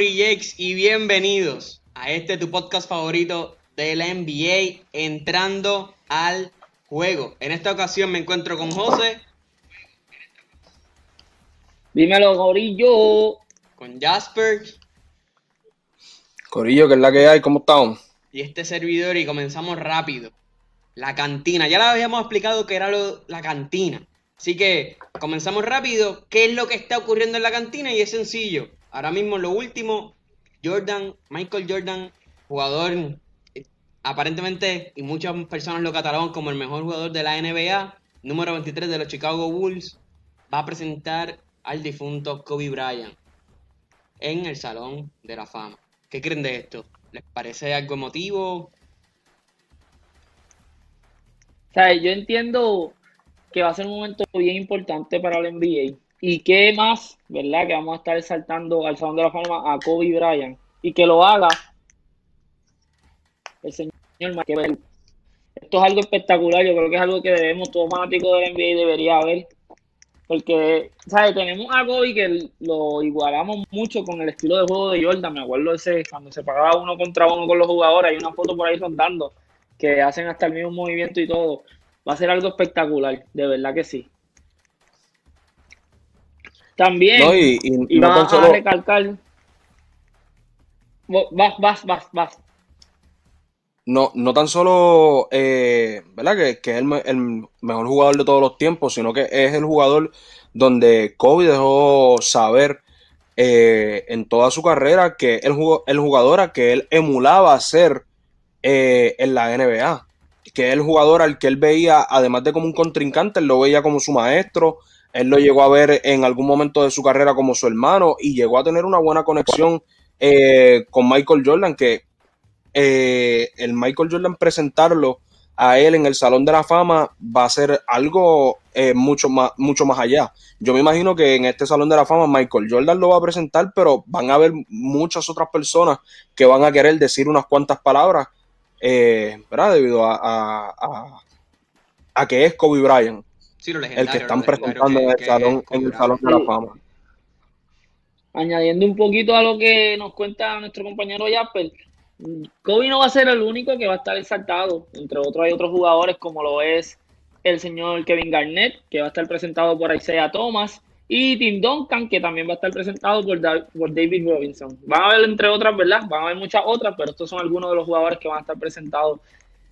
Y bienvenidos a este tu podcast favorito de la NBA entrando al juego. En esta ocasión me encuentro con José. Dímelo, Corillo. Con Jasper. Corillo, que es la que hay, ¿cómo estamos? Y este servidor y comenzamos rápido. La cantina. Ya la habíamos explicado que era la cantina. Así que comenzamos rápido. ¿Qué es lo que está ocurriendo en la cantina? Y es sencillo. Ahora mismo lo último, Jordan, Michael Jordan, jugador eh, aparentemente y muchas personas lo catalogan como el mejor jugador de la NBA, número 23 de los Chicago Bulls, va a presentar al difunto Kobe Bryant en el Salón de la Fama. ¿Qué creen de esto? ¿Les parece algo emotivo? O sea, yo entiendo que va a ser un momento bien importante para el NBA. Y qué más, ¿verdad? Que vamos a estar exaltando al Salón de la Fama a Kobe Bryant. Y que lo haga el señor Michael. Esto es algo espectacular. Yo creo que es algo que debemos, todo fanático del NBA debería ver. Porque, ¿sabes? Tenemos a Kobe que lo igualamos mucho con el estilo de juego de Jordan. Me acuerdo ese, cuando se pagaba uno contra uno con los jugadores. Hay una foto por ahí rondando que hacen hasta el mismo movimiento y todo va a ser algo espectacular, de verdad que sí. También, y, no a recalcar. Vas, vas, vas, vas. No, no tan solo, eh, ¿verdad? Que, que es el, mejor jugador de todos los tiempos, sino que es el jugador donde Kobe dejó saber eh, en toda su carrera que el, el jugador a que él emulaba ser eh, en la NBA que el jugador al que él veía, además de como un contrincante, él lo veía como su maestro, él lo llegó a ver en algún momento de su carrera como su hermano y llegó a tener una buena conexión eh, con Michael Jordan, que eh, el Michael Jordan presentarlo a él en el Salón de la Fama va a ser algo eh, mucho, más, mucho más allá. Yo me imagino que en este Salón de la Fama Michael Jordan lo va a presentar, pero van a haber muchas otras personas que van a querer decir unas cuantas palabras ¿verdad? Debido a, a, que es Kobe Bryant el que están presentando en, el salón, en el Salón de la Fama. Añadiendo un poquito a lo que nos cuenta nuestro compañero Jasper, Kobe no va a ser el único que va a estar exaltado. Entre otros hay otros jugadores como lo es el señor Kevin Garnett, que va a estar presentado por Isaiah Thomas, y Tim Duncan, que también va a estar presentado por, David Robinson. Van a haber entre otras, ¿verdad? Van a haber muchas otras, pero estos son algunos de los jugadores que van a estar presentados,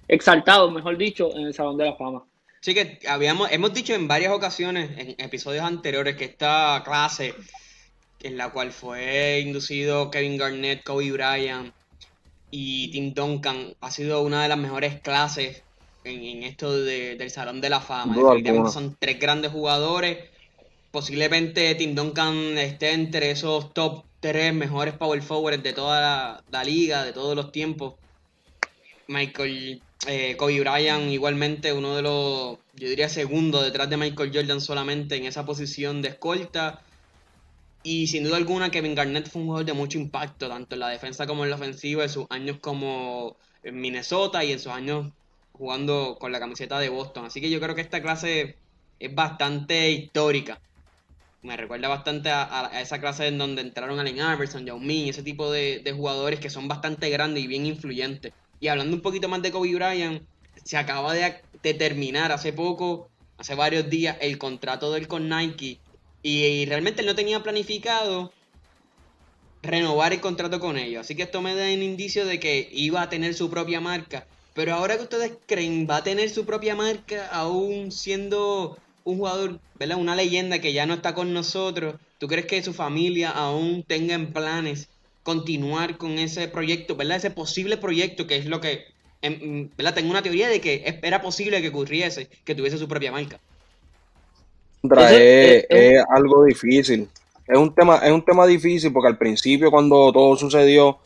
exaltados, mejor dicho, en el Salón de la Fama. Sí, que habíamos, hemos dicho en varias ocasiones, en episodios anteriores, que esta clase, en la cual fue inducido Kevin Garnett, Kobe Bryant y Tim Duncan, ha sido una de las mejores clases en, esto del Salón de la Fama. son tres grandes jugadores posiblemente Tim Duncan esté entre esos top 3 mejores power forwards de toda la, liga, de todos los tiempos. Michael, eh, Kobe Bryant igualmente uno de los, yo diría segundo detrás de Michael Jordan solamente en esa posición de escolta. Y sin duda alguna Kevin Garnett fue un jugador de mucho impacto, tanto en la defensa como en la ofensiva, en sus años como en Minnesota y en sus años jugando con la camiseta de Boston. Así que yo creo que esta clase es bastante histórica me recuerda bastante a, esa clase en donde entraron Allen Iverson, Yao Ming, ese tipo de, jugadores que son bastante grandes y bien influyentes. Y hablando un poquito más de Kobe Bryant, se acaba de, terminar hace poco, hace varios días, el contrato de él con Nike. Y, realmente él no tenía planificado renovar el contrato con ellos. Así que esto me da un indicio de que iba a tener su propia marca. Pero ahora que ustedes creen, va a tener su propia marca aún siendo un jugador, ¿verdad? Una leyenda que ya no está con nosotros. ¿Tú crees que su familia aún tenga en planes continuar con ese proyecto, ¿verdad? Ese posible proyecto que es lo que, em, ¿verdad? Tengo una teoría de que era posible que ocurriese, que tuviese su propia marca. es, algo difícil. Es un tema, es un tema difícil porque al principio cuando todo sucedió,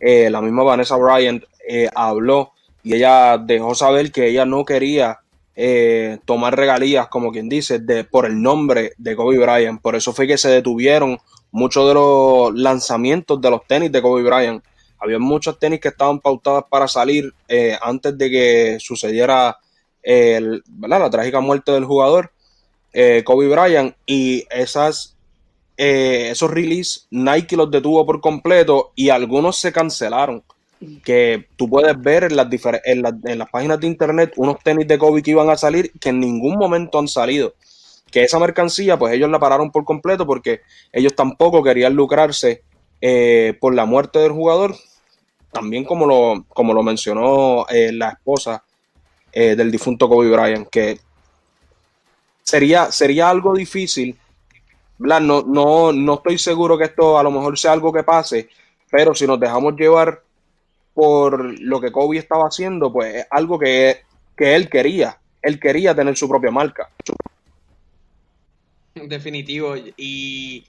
eh, la misma Vanessa Bryant eh, habló y ella dejó saber que ella no quería eh, tomar regalías, como quien dice, de, por el nombre de Kobe Bryant. Por eso fue que se detuvieron muchos de los lanzamientos de los tenis de Kobe Bryant. Había muchos tenis que estaban pautados para salir eh, antes de que sucediera la trágica muerte del jugador eh, Kobe Bryant y esas esos releases Nike los detuvo por completo y algunos se cancelaron. Que tú puedes ver en las, las páginas de internet unos tenis de Kobe que iban a salir que en ningún momento han salido. Que esa mercancía, pues ellos la pararon por completo porque ellos tampoco querían lucrarse eh, por la muerte del jugador. También como lo, como lo mencionó eh, la esposa del difunto Kobe Bryant, que sería, sería algo difícil no, no, no estoy seguro que esto a lo mejor sea algo que pase, pero si nos dejamos llevar por lo que Kobe estaba haciendo, pues es algo que, él quería. Él quería tener su propia marca. Definitivo. Y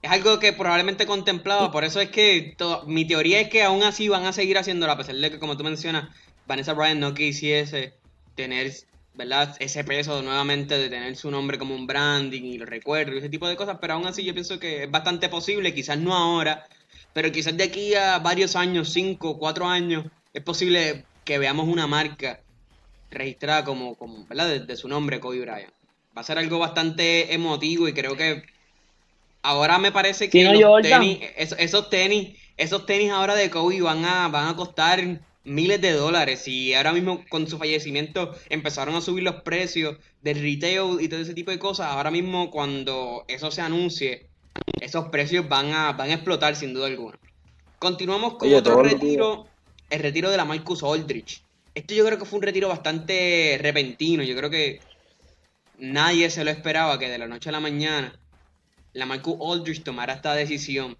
es algo que probablemente contemplaba. Por eso es que mi teoría es que aún así van a seguir haciéndolo, a pesar de que, como tú mencionas, Vanessa Bryan no quisiese tener ¿verdad? Ese peso nuevamente de tener su nombre como un branding y los recuerdos y ese tipo de cosas, pero aún así yo pienso que es bastante posible, quizás no ahora, pero quizás de aquí a varios años, cinco, cuatro años, es posible que veamos una marca registrada como, como ¿verdad? De, su nombre, Kobe Bryant. Va a ser algo bastante emotivo y creo que ahora me parece que esos, tenis, esos tenis ahora de Kobe van a, van a costar miles de dólares y ahora mismo con su fallecimiento empezaron a subir los precios del retail y todo ese tipo de cosas. Ahora mismo cuando eso se anuncie, esos precios van a, van a explotar sin duda alguna. Continuamos con otro retiro, el retiro de la Marcus Aldrich. Esto yo creo que fue un retiro bastante repentino. Yo creo que nadie se lo esperaba que de la noche a la mañana la Marcus Aldrich tomara esta decisión.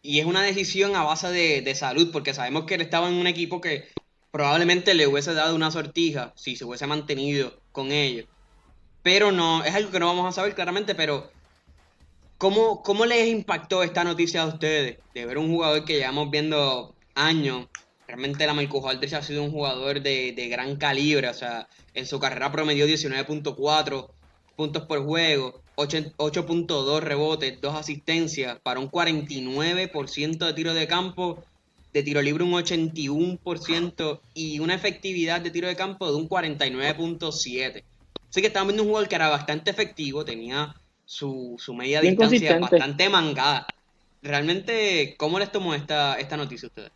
Y es una decisión a base de, salud, porque sabemos que él estaba en un equipo que probablemente le hubiese dado una sortija si se hubiese mantenido con ellos. Pero no, es algo que no vamos a saber claramente, pero ¿cómo, cómo les impactó esta noticia a ustedes? De ver un jugador que llevamos viendo años. Realmente la Marcus Aldrich ha sido un jugador de, de gran calibre, o sea, en su carrera promedió 19.4 puntos por juego, 8.2 rebotes, 2 asistencias para un 49% de tiro de campo, de tiro libre un 81% y una efectividad de tiro de campo de un 49.7. Así que estamos viendo un jugador que era bastante efectivo, tenía su, media distancia bastante mangada. Realmente, ¿cómo les tomó esta, esta noticia a ustedes?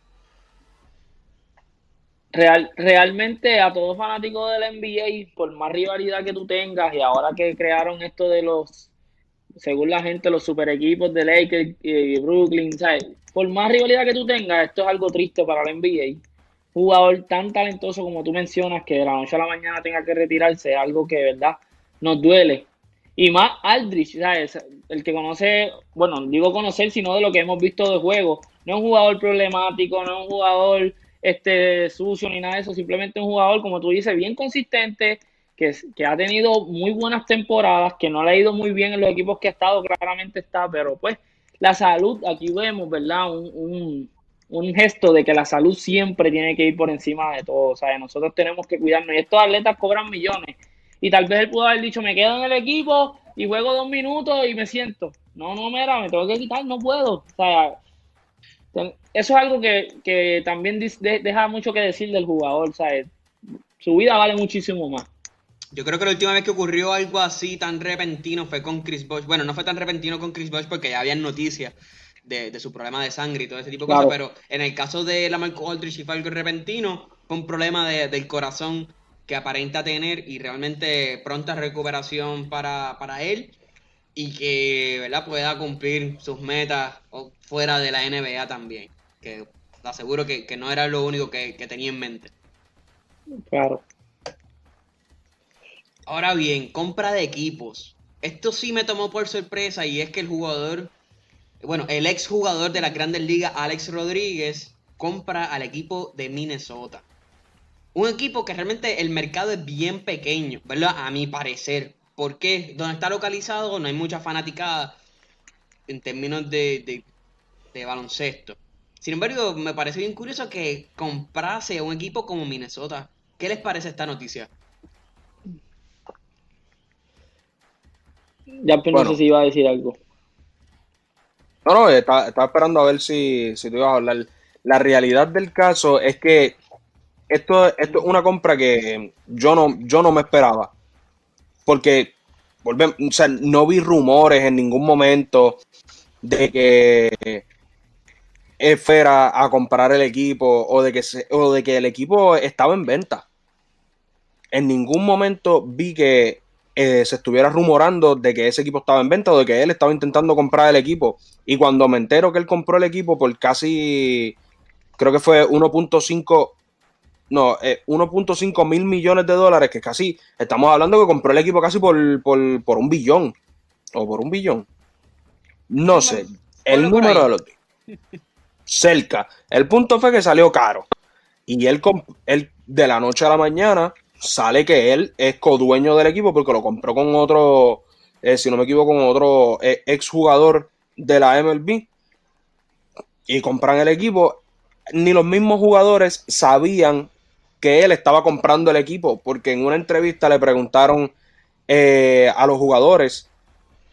Real, realmente a todos fanáticos del NBA, por más rivalidad que tú tengas, y ahora que crearon esto de los, según la gente, los super equipos de Lakers y Brooklyn, ¿sabes? por más rivalidad que tú tengas, esto es algo triste para el NBA. Jugador tan talentoso como tú mencionas, que de la noche a la mañana tenga que retirarse, es algo que de verdad nos duele. Y más Aldrich, ¿sabes? el que conoce, bueno, digo conocer, sino de lo que hemos visto de juego. No es un jugador problemático, no es un jugador este, sucio ni nada de eso, simplemente un jugador, como tú dices, bien consistente, que, que, ha tenido muy buenas temporadas, que no le ha ido muy bien en los equipos que ha estado, claramente está, pero pues la salud, aquí vemos, ¿verdad? Un, un, gesto de que la salud siempre tiene que ir por encima de todo, o sea, nosotros tenemos que cuidarnos y estos atletas cobran millones y tal vez él pudo haber dicho, me quedo en el equipo y juego dos minutos y me siento. No, no, mira, me tengo que quitar, no puedo. O sea, eso es algo que, también deja mucho que decir del jugador, ¿sabes? Su vida vale muchísimo más. Yo creo que la última vez que ocurrió algo así tan repentino fue con Chris Bosh. Bueno, no fue tan repentino con Chris Bosh porque ya habían noticias de, su problema de sangre y todo ese tipo de cosas, pero en el caso de la Marco Aldrich fue algo repentino, fue un problema del corazón que aparenta tener y realmente pronta recuperación para, para él y que ¿verdad? pueda cumplir sus metas fuera de la NBA también. Que te aseguro que, no era lo único que, tenía en mente. Claro. Ahora bien, compra de equipos. Esto sí me tomó por sorpresa y es que el jugador, bueno, el ex jugador de la Grandes Ligas, Alex Rodríguez, compra al equipo de Minnesota. Un equipo que realmente el mercado es bien pequeño, ¿verdad? A mi parecer. ¿Por qué? Donde está localizado no hay mucha fanaticada en términos de, baloncesto. Sin embargo, me parece bien curioso que comprase a un equipo como Minnesota. ¿Qué les parece esta noticia? Ya no sé si iba a decir algo. No, no, estaba, esperando a ver si, si tú ibas a hablar. La realidad del caso es que esto, esto es una compra que yo no, yo no me esperaba. Porque volvemos, o sea, no vi rumores en ningún momento de que fuera a comprar el equipo o de que o de que el equipo estaba en venta. En ningún momento vi que eh, se estuviera rumorando de que ese equipo estaba en venta o de que él estaba intentando comprar el equipo. Y cuando me entero que él compró el equipo por casi, creo que fue 1.5, no, 1.5 eh, mil millones de dólares, que casi, estamos hablando que compró el equipo casi por, por, por un billón o por un billón. No sé, el número de los cerca. El punto fue que salió caro. Y él, él de la noche a la mañana sale que él es codueño del equipo porque lo compró con otro, eh, si no me equivoco, con otro eh, exjugador de la MLB. Y compran el equipo. Ni los mismos jugadores sabían que él estaba comprando el equipo porque en una entrevista le preguntaron eh, a los jugadores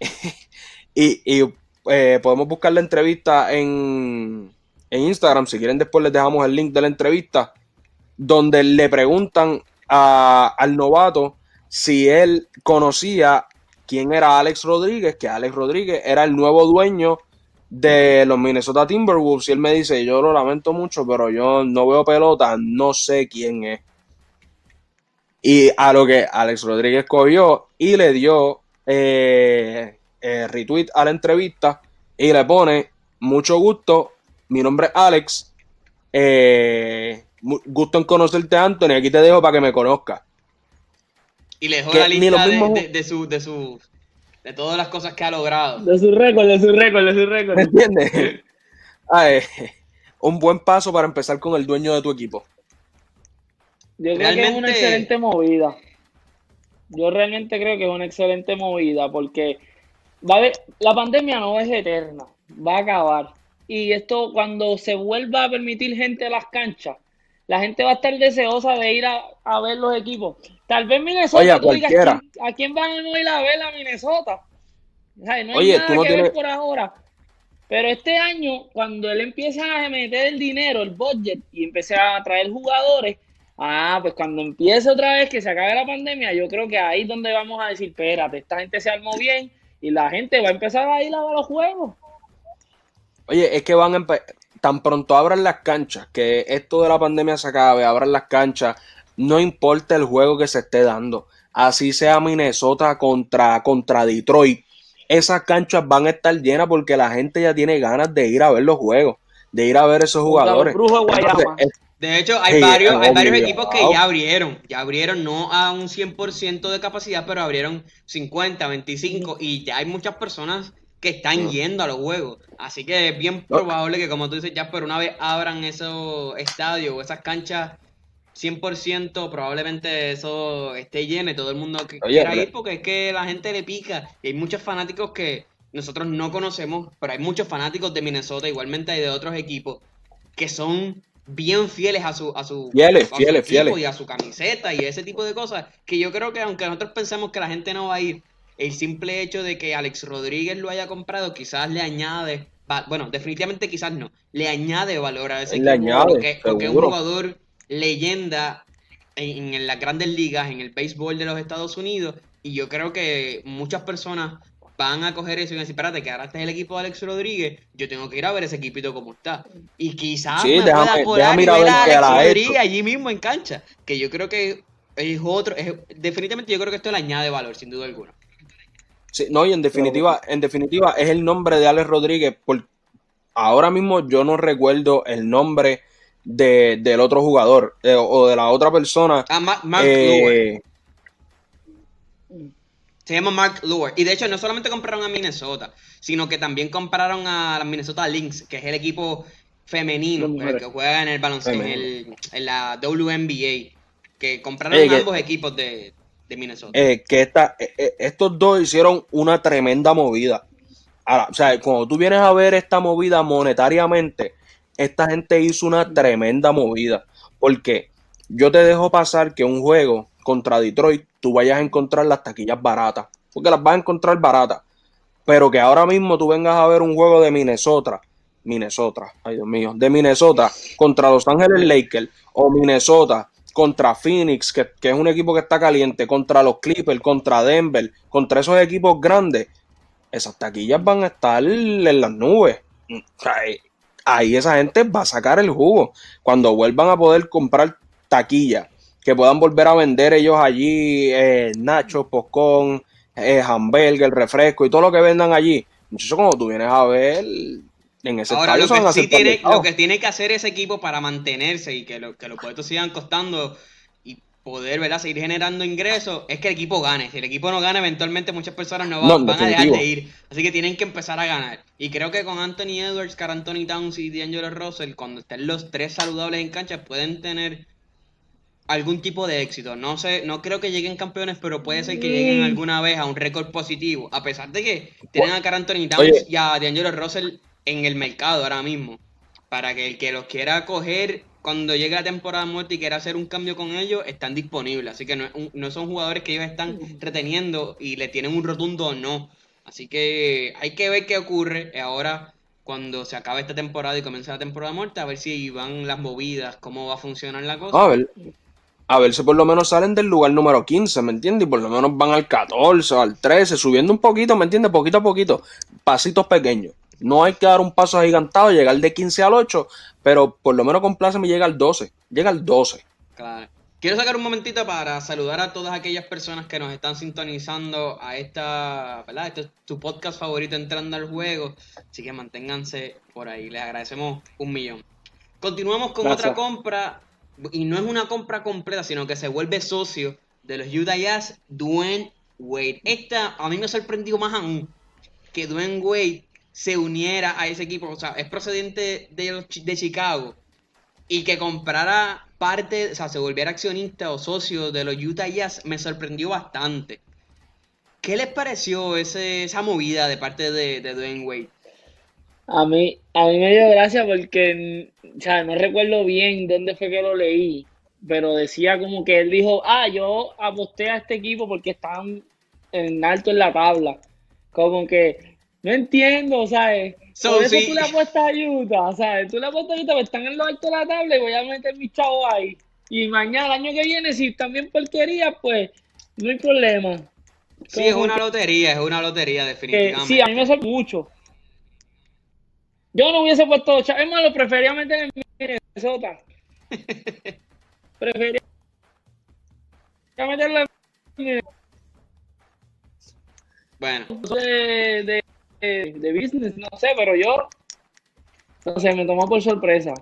y, y podemos buscar la entrevista en, en Instagram. Si quieren, después les dejamos el link de la entrevista, donde le preguntan al novato si él conocía quién era Alex Rodríguez, que Alex Rodríguez era el nuevo dueño de los Minnesota Timberwolves. Y él me dice: Yo lo lamento mucho, pero yo no veo pelota, no sé quién es. Y a lo que Alex Rodríguez cogió y le dio eh, eh, retweet a la entrevista y le pone mucho gusto, mi nombre es Alex. Eh, gusto en conocerte, Anthony. Aquí te dejo para que me conozcas. Y le dejó la lista de, de, su, de, su, de todas las cosas que ha logrado. De su récord, de su récord, de su récord. ¿Entiendes? un buen paso para empezar con el dueño de tu equipo. Yo creo que es una excelente movida. Yo realmente creo que es una excelente movida porque va a ver, la pandemia no es eterna, va a acabar y esto cuando se vuelva a permitir gente a las canchas, la gente va a estar deseosa de ir a, ver los equipos. Tal vez Minnesota, tú digas, ¿a quién, van a ir a ver a Minnesota? no hay nada que ver por ahora. Pero este año, cuando él empieza a meter el dinero, el budget, y empiece a traer jugadores, ah, pues cuando empiece otra vez que se acabe la pandemia, yo creo que ahí es donde vamos a decir, espérate, esta gente se armó bien y la gente va a empezar a ir a ver los juegos. Oye, es que van a tan pronto abran las canchas, que esto de la pandemia se acabe, abran las canchas, no importa el juego que se esté dando, así sea Minnesota contra, contra Detroit, esas canchas van a estar llenas porque la gente ya tiene ganas de ir a ver los juegos, de ir a ver esos jugadores. de hecho, hay varios, hay varios equipos que ya abrieron, ya abrieron no a un 100% de capacidad, pero abrieron 50, 25 y ya hay muchas personas que están yendo a los juegos. Así que es bien probable que, como tú dices, ya por una vez abran esos estadios o esas canchas 100%, probablemente eso esté lleno y todo el mundo que quiera ir porque es que la gente le pica. Y hay muchos fanáticos que nosotros no conocemos, pero hay muchos fanáticos de Minnesota, igualmente hay de otros equipos, que son bien fieles a su, a su, fieles, fieles, fieles. y a su camiseta y ese tipo de cosas, que yo creo que aunque nosotros pensemos que la gente no va a ir, el simple hecho de que Alex Rodríguez lo haya comprado quizás le añade, bueno, definitivamente quizás no, le añade valor a ese equipo porque, es un jugador leyenda en, en, las grandes ligas, en el béisbol de los Estados Unidos, y yo creo que muchas personas van a coger eso y van a decir, espérate, que ahora este es el equipo de Alex Rodríguez, yo tengo que ir a ver ese equipito como está. Y quizás me pueda colar y ver a Alex Rodríguez allí mismo en cancha, que yo creo que es otro, definitivamente yo creo que esto le añade valor, sin duda alguna no, y en definitiva, en definitiva es el nombre de Alex Rodríguez. Por, ahora mismo yo no recuerdo el nombre de, del otro jugador eh, o de la otra persona. Ah, Mark eh, Se llama Mark Lure. Y de hecho, no solamente compraron a Minnesota, sino que también compraron a la Minnesota Lynx, que es el equipo femenino el que juega en el baloncesto, en, la WNBA. Que compraron ambos equipos de, de Minnesota. Eh, que esta, eh, eh, estos dos hicieron una tremenda movida. Ahora, o sea, cuando tú vienes a ver esta movida monetariamente, esta gente hizo una tremenda movida. Porque yo te dejo pasar que un juego contra Detroit tú vayas a encontrar las taquillas baratas. Porque las vas a encontrar baratas. Pero que ahora mismo tú vengas a ver un juego de Minnesota. Minnesota, ay Dios mío, de Minnesota contra Los Ángeles Lakers o Minnesota contra Phoenix, que, que, es un equipo que está caliente, contra los Clippers, contra Denver, contra esos equipos grandes, esas taquillas van a estar en las nubes. Ahí esa gente va a sacar el jugo. Cuando vuelvan a poder comprar taquillas, que puedan volver a vender ellos allí eh, nachos, poscón, eh, hamburger, refresco y todo lo que vendan allí. Muchachos, como tú vienes a ver, en ese Ahora, lo que, sí tiene, lo que tiene que hacer ese equipo para mantenerse y que, que los boletos sigan costando poder ¿verdad? seguir generando ingresos es que el equipo gane. Si el equipo no gana, eventualmente muchas personas no, van, a dejar de ir. Así que tienen que empezar a ganar. Y creo que con Anthony Edwards, Car Anthony Towns y D'Angelo Russell, cuando estén los tres saludables en cancha, pueden tener algún tipo de éxito. No sé, no creo que lleguen campeones, pero puede ser que lleguen mm. alguna vez a un récord positivo. A pesar de que tienen a Car Anthony Towns y a D'Angelo Russell en el mercado ahora mismo. Para que el que los quiera coger cuando llegue la temporada muerta y quiera hacer un cambio con ellos, están disponibles. Así que no, son jugadores que ellos están reteniendo y le tienen un rotundo no. Así que hay que ver qué ocurre ahora cuando se acabe esta temporada y comience la temporada muerta, a ver si van las movidas, cómo va a funcionar la cosa. A ver, a ver si por lo menos salen del lugar número 15, ¿me entiendes? Y por lo menos van al 14 o al 13, subiendo un poquito, ¿me entiendes? Poquito a poquito, pasitos pequeños. No hay que dar un paso agigantado, llegar de 15 al 8, pero por lo menos con Plaza me llega al 12. Llega al 12. Claro. Quiero sacar un momentito para saludar a todas aquellas personas que nos están sintonizando a esta, ¿verdad? Este es tu podcast favorito entrando al juego. Así que manténganse por ahí. Les agradecemos un millón. Continuamos con otra compra. Y no es una compra completa, sino que se vuelve socio de los Utah Jazz, Dwayne Wade. Esta a mí me sorprendió más aún que Dwayne Wade se uniera a ese equipo, o sea, es procedente de, de Chicago y que comprara parte, o sea, se volviera accionista o socio de los Utah Jazz, me sorprendió bastante. ¿Qué les pareció esa movida de parte de, de Dwayne Wade? A mí, a mí me dio gracia porque, o sea, no recuerdo bien dónde fue que lo leí, pero decía como que él dijo, ah, yo aposté a este equipo porque están en alto en la tabla. Como que no entiendo, ¿sabes? So, Por eso tú le apuestas a Utah, ¿sabes? Tú le apuestas a Utah, pues están en lo alto de la tabla y voy a meter mis chavos ahí. Y mañana, el año que viene, si también porquería, pues no hay problema. Sí, es una lotería, es una lotería, definitivamente. sí, a mí me hace mucho. Yo no hubiese puesto chavos. Es más, lo prefería meter en Minnesota. prefería meterlo en Minnesota. Bueno. de, de, business, no sé, pero yo, no sé, me tomó por sorpresa.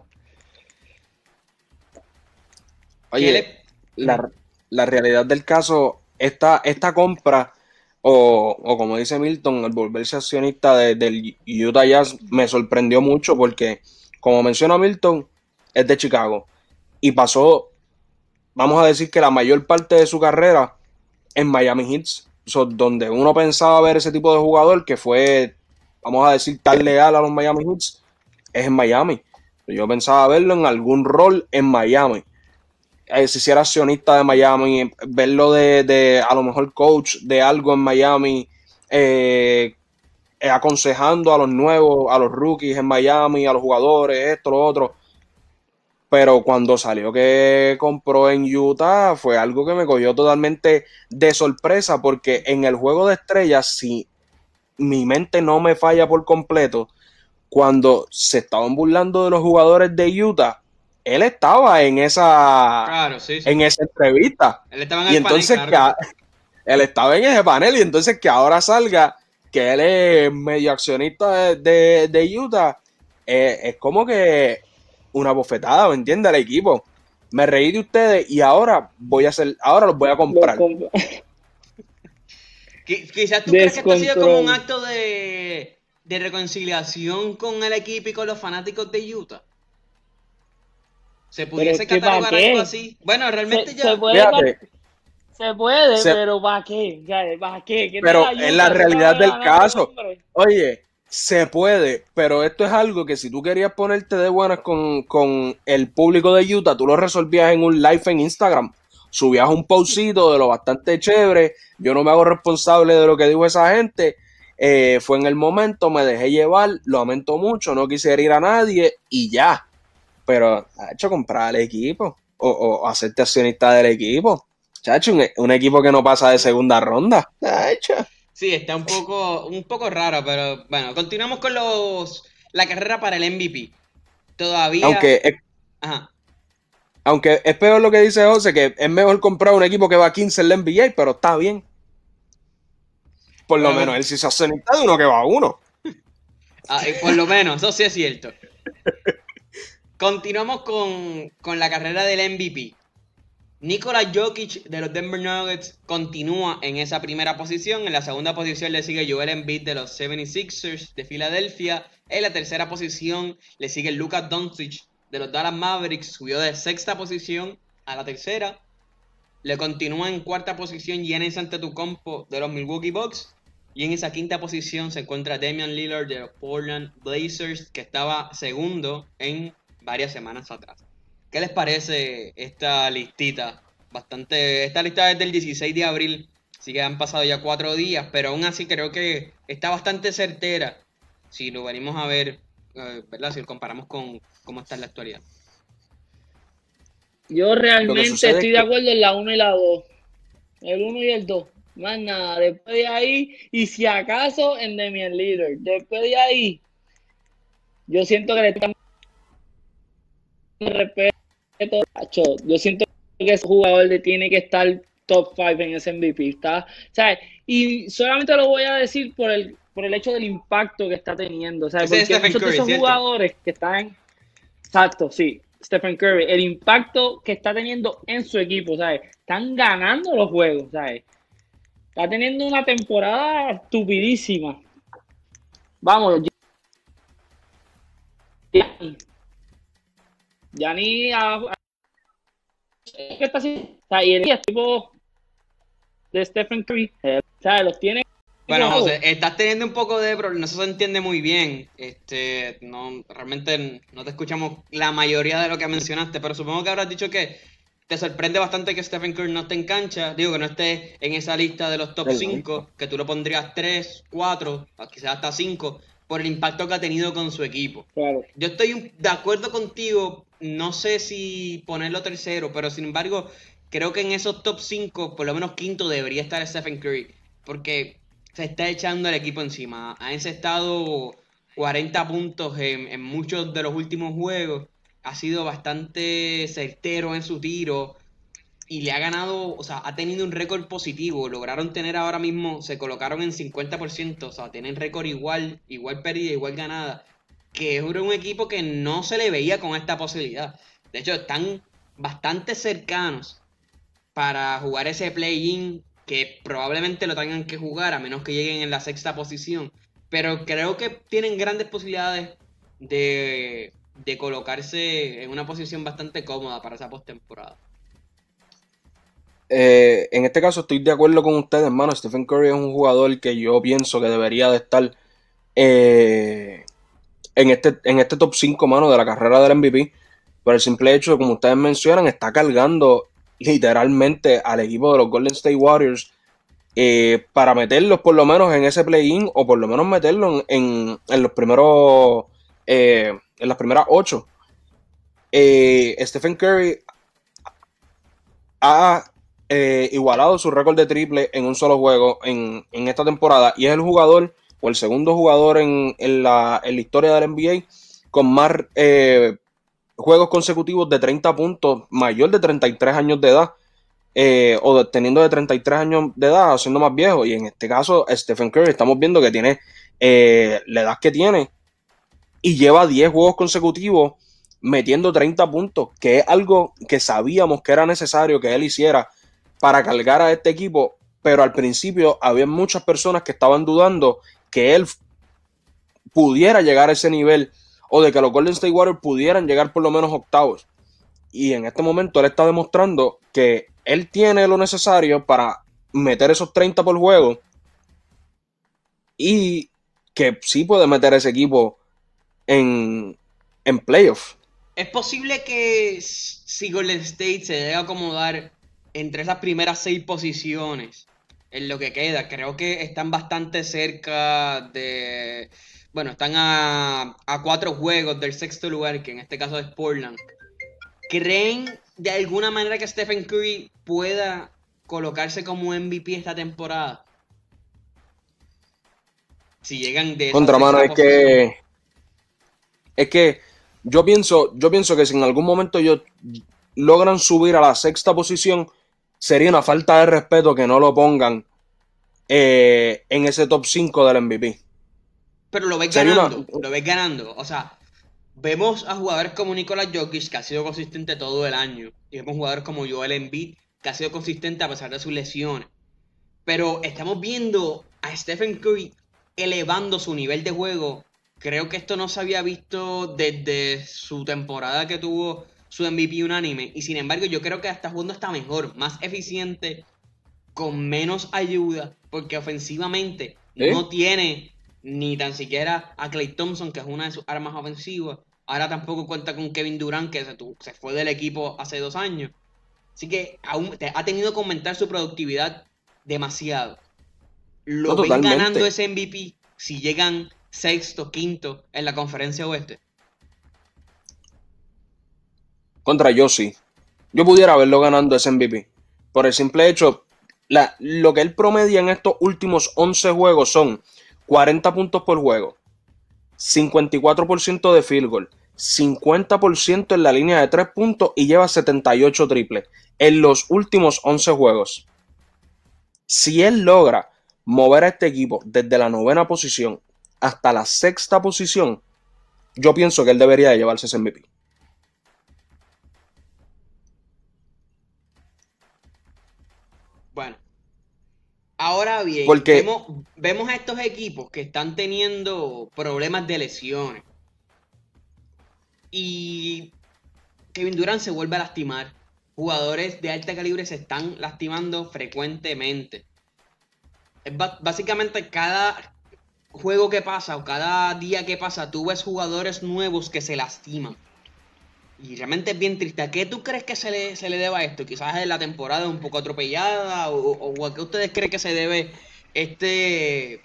Oye, la, la, realidad del caso, esta, esta compra, o, o, como dice Milton, el volverse accionista del Utah Jazz me sorprendió mucho porque, como menciona Milton, es de Chicago y pasó, vamos a decir que la mayor parte de su carrera en Miami Donde uno pensaba ver ese tipo de jugador que fue, vamos a decir, tan leal a los Miami Heat, es en Miami. Yo pensaba verlo en algún rol en Miami. Eh, si era accionista de Miami, verlo de, a lo mejor coach de algo en Miami, eh, aconsejando a los nuevos, a los rookies en Miami, a los jugadores, esto, lo otro. Pero cuando salió que compró en Utah fue algo que me cogió totalmente de sorpresa porque en el juego de estrellas, si mi mente no me falla por completo, cuando se estaban burlando de los jugadores de Utah, él estaba en esa en esa entrevista. Él estaba en y entonces él estaba en ese panel y entonces que ahora salga que él es medio accionista de, Utah, eh, es como que una bofetada, ¿me entiendes? Al equipo. Me reí de ustedes y ahora voy a hacer, ahora los voy a comprar. Quizás tú crees que esto ha sido como un acto de, de reconciliación con el equipo y con los fanáticos de Utah. ¿Se pudiese catalogar algo así? Bueno, realmente ya. Se puede, se puede pero ¿para qué? ¿Para qué? pero es la realidad del caso. Oye, se puede, pero esto es algo que si tú querías ponerte de buenas con, el público de Utah, tú lo resolvías en un live en Instagram. Subías un postcito de lo bastante chévere. Yo no me hago responsable de lo que dijo esa gente. Eh, fue en el momento, me dejé llevar, lo lamento mucho, no quise herir a nadie y ya. Pero ha hecho comprar el equipo. o, hacerte accionista del equipo. Chacho, un, equipo que no pasa de segunda ronda. Chacho. Sí, está un poco, un poco raro, pero bueno, continuamos con los la carrera para el MVP. Todavía. Aunque es, Aunque es peor lo que dice José, que es mejor comprar un equipo que va a 15 en la NBA, pero está bien. Por lo menos él sí se hace de uno que va a uno. Ah, por lo menos, eso sí es cierto. Continuamos con, con la carrera del MVP. Nikola Jokic de los Denver Nuggets continúa en esa primera posición. En la segunda posición le sigue Joel Embiid de los 76ers de Filadelfia. En la tercera posición le sigue Luka Doncic de los Dallas Mavericks. Subió de sexta posición a la tercera. Le continúa en cuarta posición Giannis Antetokounmpo de los Milwaukee Bucks. Y en esa quinta posición se encuentra Damian Lillard de los Portland Blazers, que estaba segundo en varias semanas atrás. ¿Qué les parece esta listita? Bastante. Esta lista es del 16 de abril, así que han pasado ya cuatro días, pero aún así creo que está bastante certera. Si lo venimos a ver, eh, ¿verdad? Si lo comparamos con cómo está en la actualidad. Yo realmente estoy de acuerdo en la 1 y la 2. El 1 y el 2. Más nada. Después de ahí, y si acaso en Demian Leader. Después de ahí, yo siento que le están respeto yo siento que ese jugador le tiene que estar top 5 en ese MVP. ¿está? Y solamente lo voy a decir por el, por el hecho del impacto que está teniendo. ¿sabes? Porque muchos de esos jugadores que están. Exacto, sí. Stephen Curry, el impacto que está teniendo en su equipo, ¿sabes? Están ganando los juegos, ¿sabes? Está teniendo una temporada estupidísima. Vamos, ya ni a, ¿qué está haciendo? y el tipo de Stephen Curry, eh, o sea, los tiene bueno, José, estás teniendo un poco de problema, no se entiende muy bien. Este, no, realmente no te escuchamos la mayoría de lo que mencionaste, pero supongo que habrás dicho que te sorprende bastante que Stephen Curry no esté en cancha, digo que no esté en esa lista de los top 5, que tú lo pondrías 3, 4, quizás hasta 5, por el impacto que ha tenido con su equipo. Claro. Yo estoy de acuerdo contigo no sé si ponerlo tercero, pero sin embargo, creo que en esos top 5, por lo menos quinto, debería estar Stephen Curry. Porque se está echando el equipo encima. Ha encestado 40 puntos en, muchos de los últimos juegos. Ha sido bastante certero en su tiro. Y le ha ganado, o sea, ha tenido un récord positivo. Lograron tener ahora mismo, se colocaron en 50%. O sea, tienen récord igual, igual perdida, igual ganada que es un equipo que no se le veía con esta posibilidad. De hecho, están bastante cercanos para jugar ese play-in que probablemente lo tengan que jugar a menos que lleguen en la sexta posición. Pero creo que tienen grandes posibilidades de, de colocarse en una posición bastante cómoda para esa postemporada. Eh, en este caso estoy de acuerdo con ustedes, hermano. Stephen Curry es un jugador que yo pienso que debería de estar eh, en este, en este top 5, mano, de la carrera del MVP, por el simple hecho de, como ustedes mencionan, está cargando literalmente al equipo de los Golden State Warriors eh, para meterlos por lo menos en ese play-in o por lo menos meterlos en, los primeros, en las primeras ocho. Stephen Curry ha igualado su récord de triple en un solo juego en, en esta temporada y es el jugador o el segundo jugador en, la, historia del NBA con más eh, juegos consecutivos de 30 puntos, mayor de 33 años de edad, eh, o teniendo de 33 años de edad, siendo más viejo. Y en este caso, Stephen Curry, estamos viendo que tiene eh, la edad que tiene y lleva 10 juegos consecutivos metiendo 30 puntos, que es algo que sabíamos que era necesario que él hiciera para cargar a este equipo, pero al principio había muchas personas que estaban dudando que él pudiera llegar a ese nivel o de que los Golden State Warriors pudieran llegar por lo menos octavos. Y en este momento él está demostrando que él tiene lo necesario para meter esos 30 por juego y que sí puede meter ese equipo en, en playoff. Es posible que si Golden State se debe acomodar entre esas primeras seis posiciones en lo que queda. Creo que están bastante cerca de. Bueno, están a, cuatro juegos del sexto lugar, que en este caso es Portland. ¿Creen de alguna manera que Stephen Curry pueda colocarse como MVP esta temporada? Si llegan de Contramano, es que. Es que yo pienso, yo pienso que si en algún momento ellos logran subir a la sexta posición, sería una falta de respeto que no lo pongan eh, en ese top 5 del MVP. Pero lo ves ganando, lo ves ganando. O sea, vemos a jugadores como Nicolás Jokic, que ha sido consistente todo el año, y vemos jugadores como Joel Embiid, que ha sido consistente a pesar de sus lesiones. Pero estamos viendo a Stephen Curry elevando su nivel de juego. Creo que esto no se había visto desde su temporada que tuvo su MVP unánime. Y sin embargo, yo creo que hasta jugando está mejor, más eficiente, con menos ayuda, porque ofensivamente no tiene ni tan siquiera a Clay Thompson, que es una de sus armas ofensivas. Ahora tampoco cuenta con Kevin Durant, que se, se fue del equipo hace dos años. Así que aún ha tenido que aumentar su productividad demasiado. ¿Lo ven ganando ese MVP si llegan sexto, quinto en la conferencia oeste? Contra yo sí. Yo pudiera verlo ganando ese MVP. Por el simple hecho, lo que él promedia en estos últimos 11 juegos son 40 puntos por juego, 54% de field goal, 50% en la línea de 3 puntos y lleva 78 triples en los últimos 11 juegos. Si él logra mover a este equipo desde la novena posición hasta la sexta posición, yo pienso que él debería de llevarse ese MVP. Ahora bien, vemos, a estos equipos que están teniendo problemas de lesiones. Y Kevin Durant se vuelve a lastimar. Jugadores de alta calibre se están lastimando frecuentemente. Es básicamente cada juego que pasa o cada día que pasa, tú ves jugadores nuevos que se lastiman. Y realmente es bien triste. ¿A qué tú crees que se le, se le deba esto? Quizás es la temporada un poco atropellada o, a qué ustedes creen que se debe este...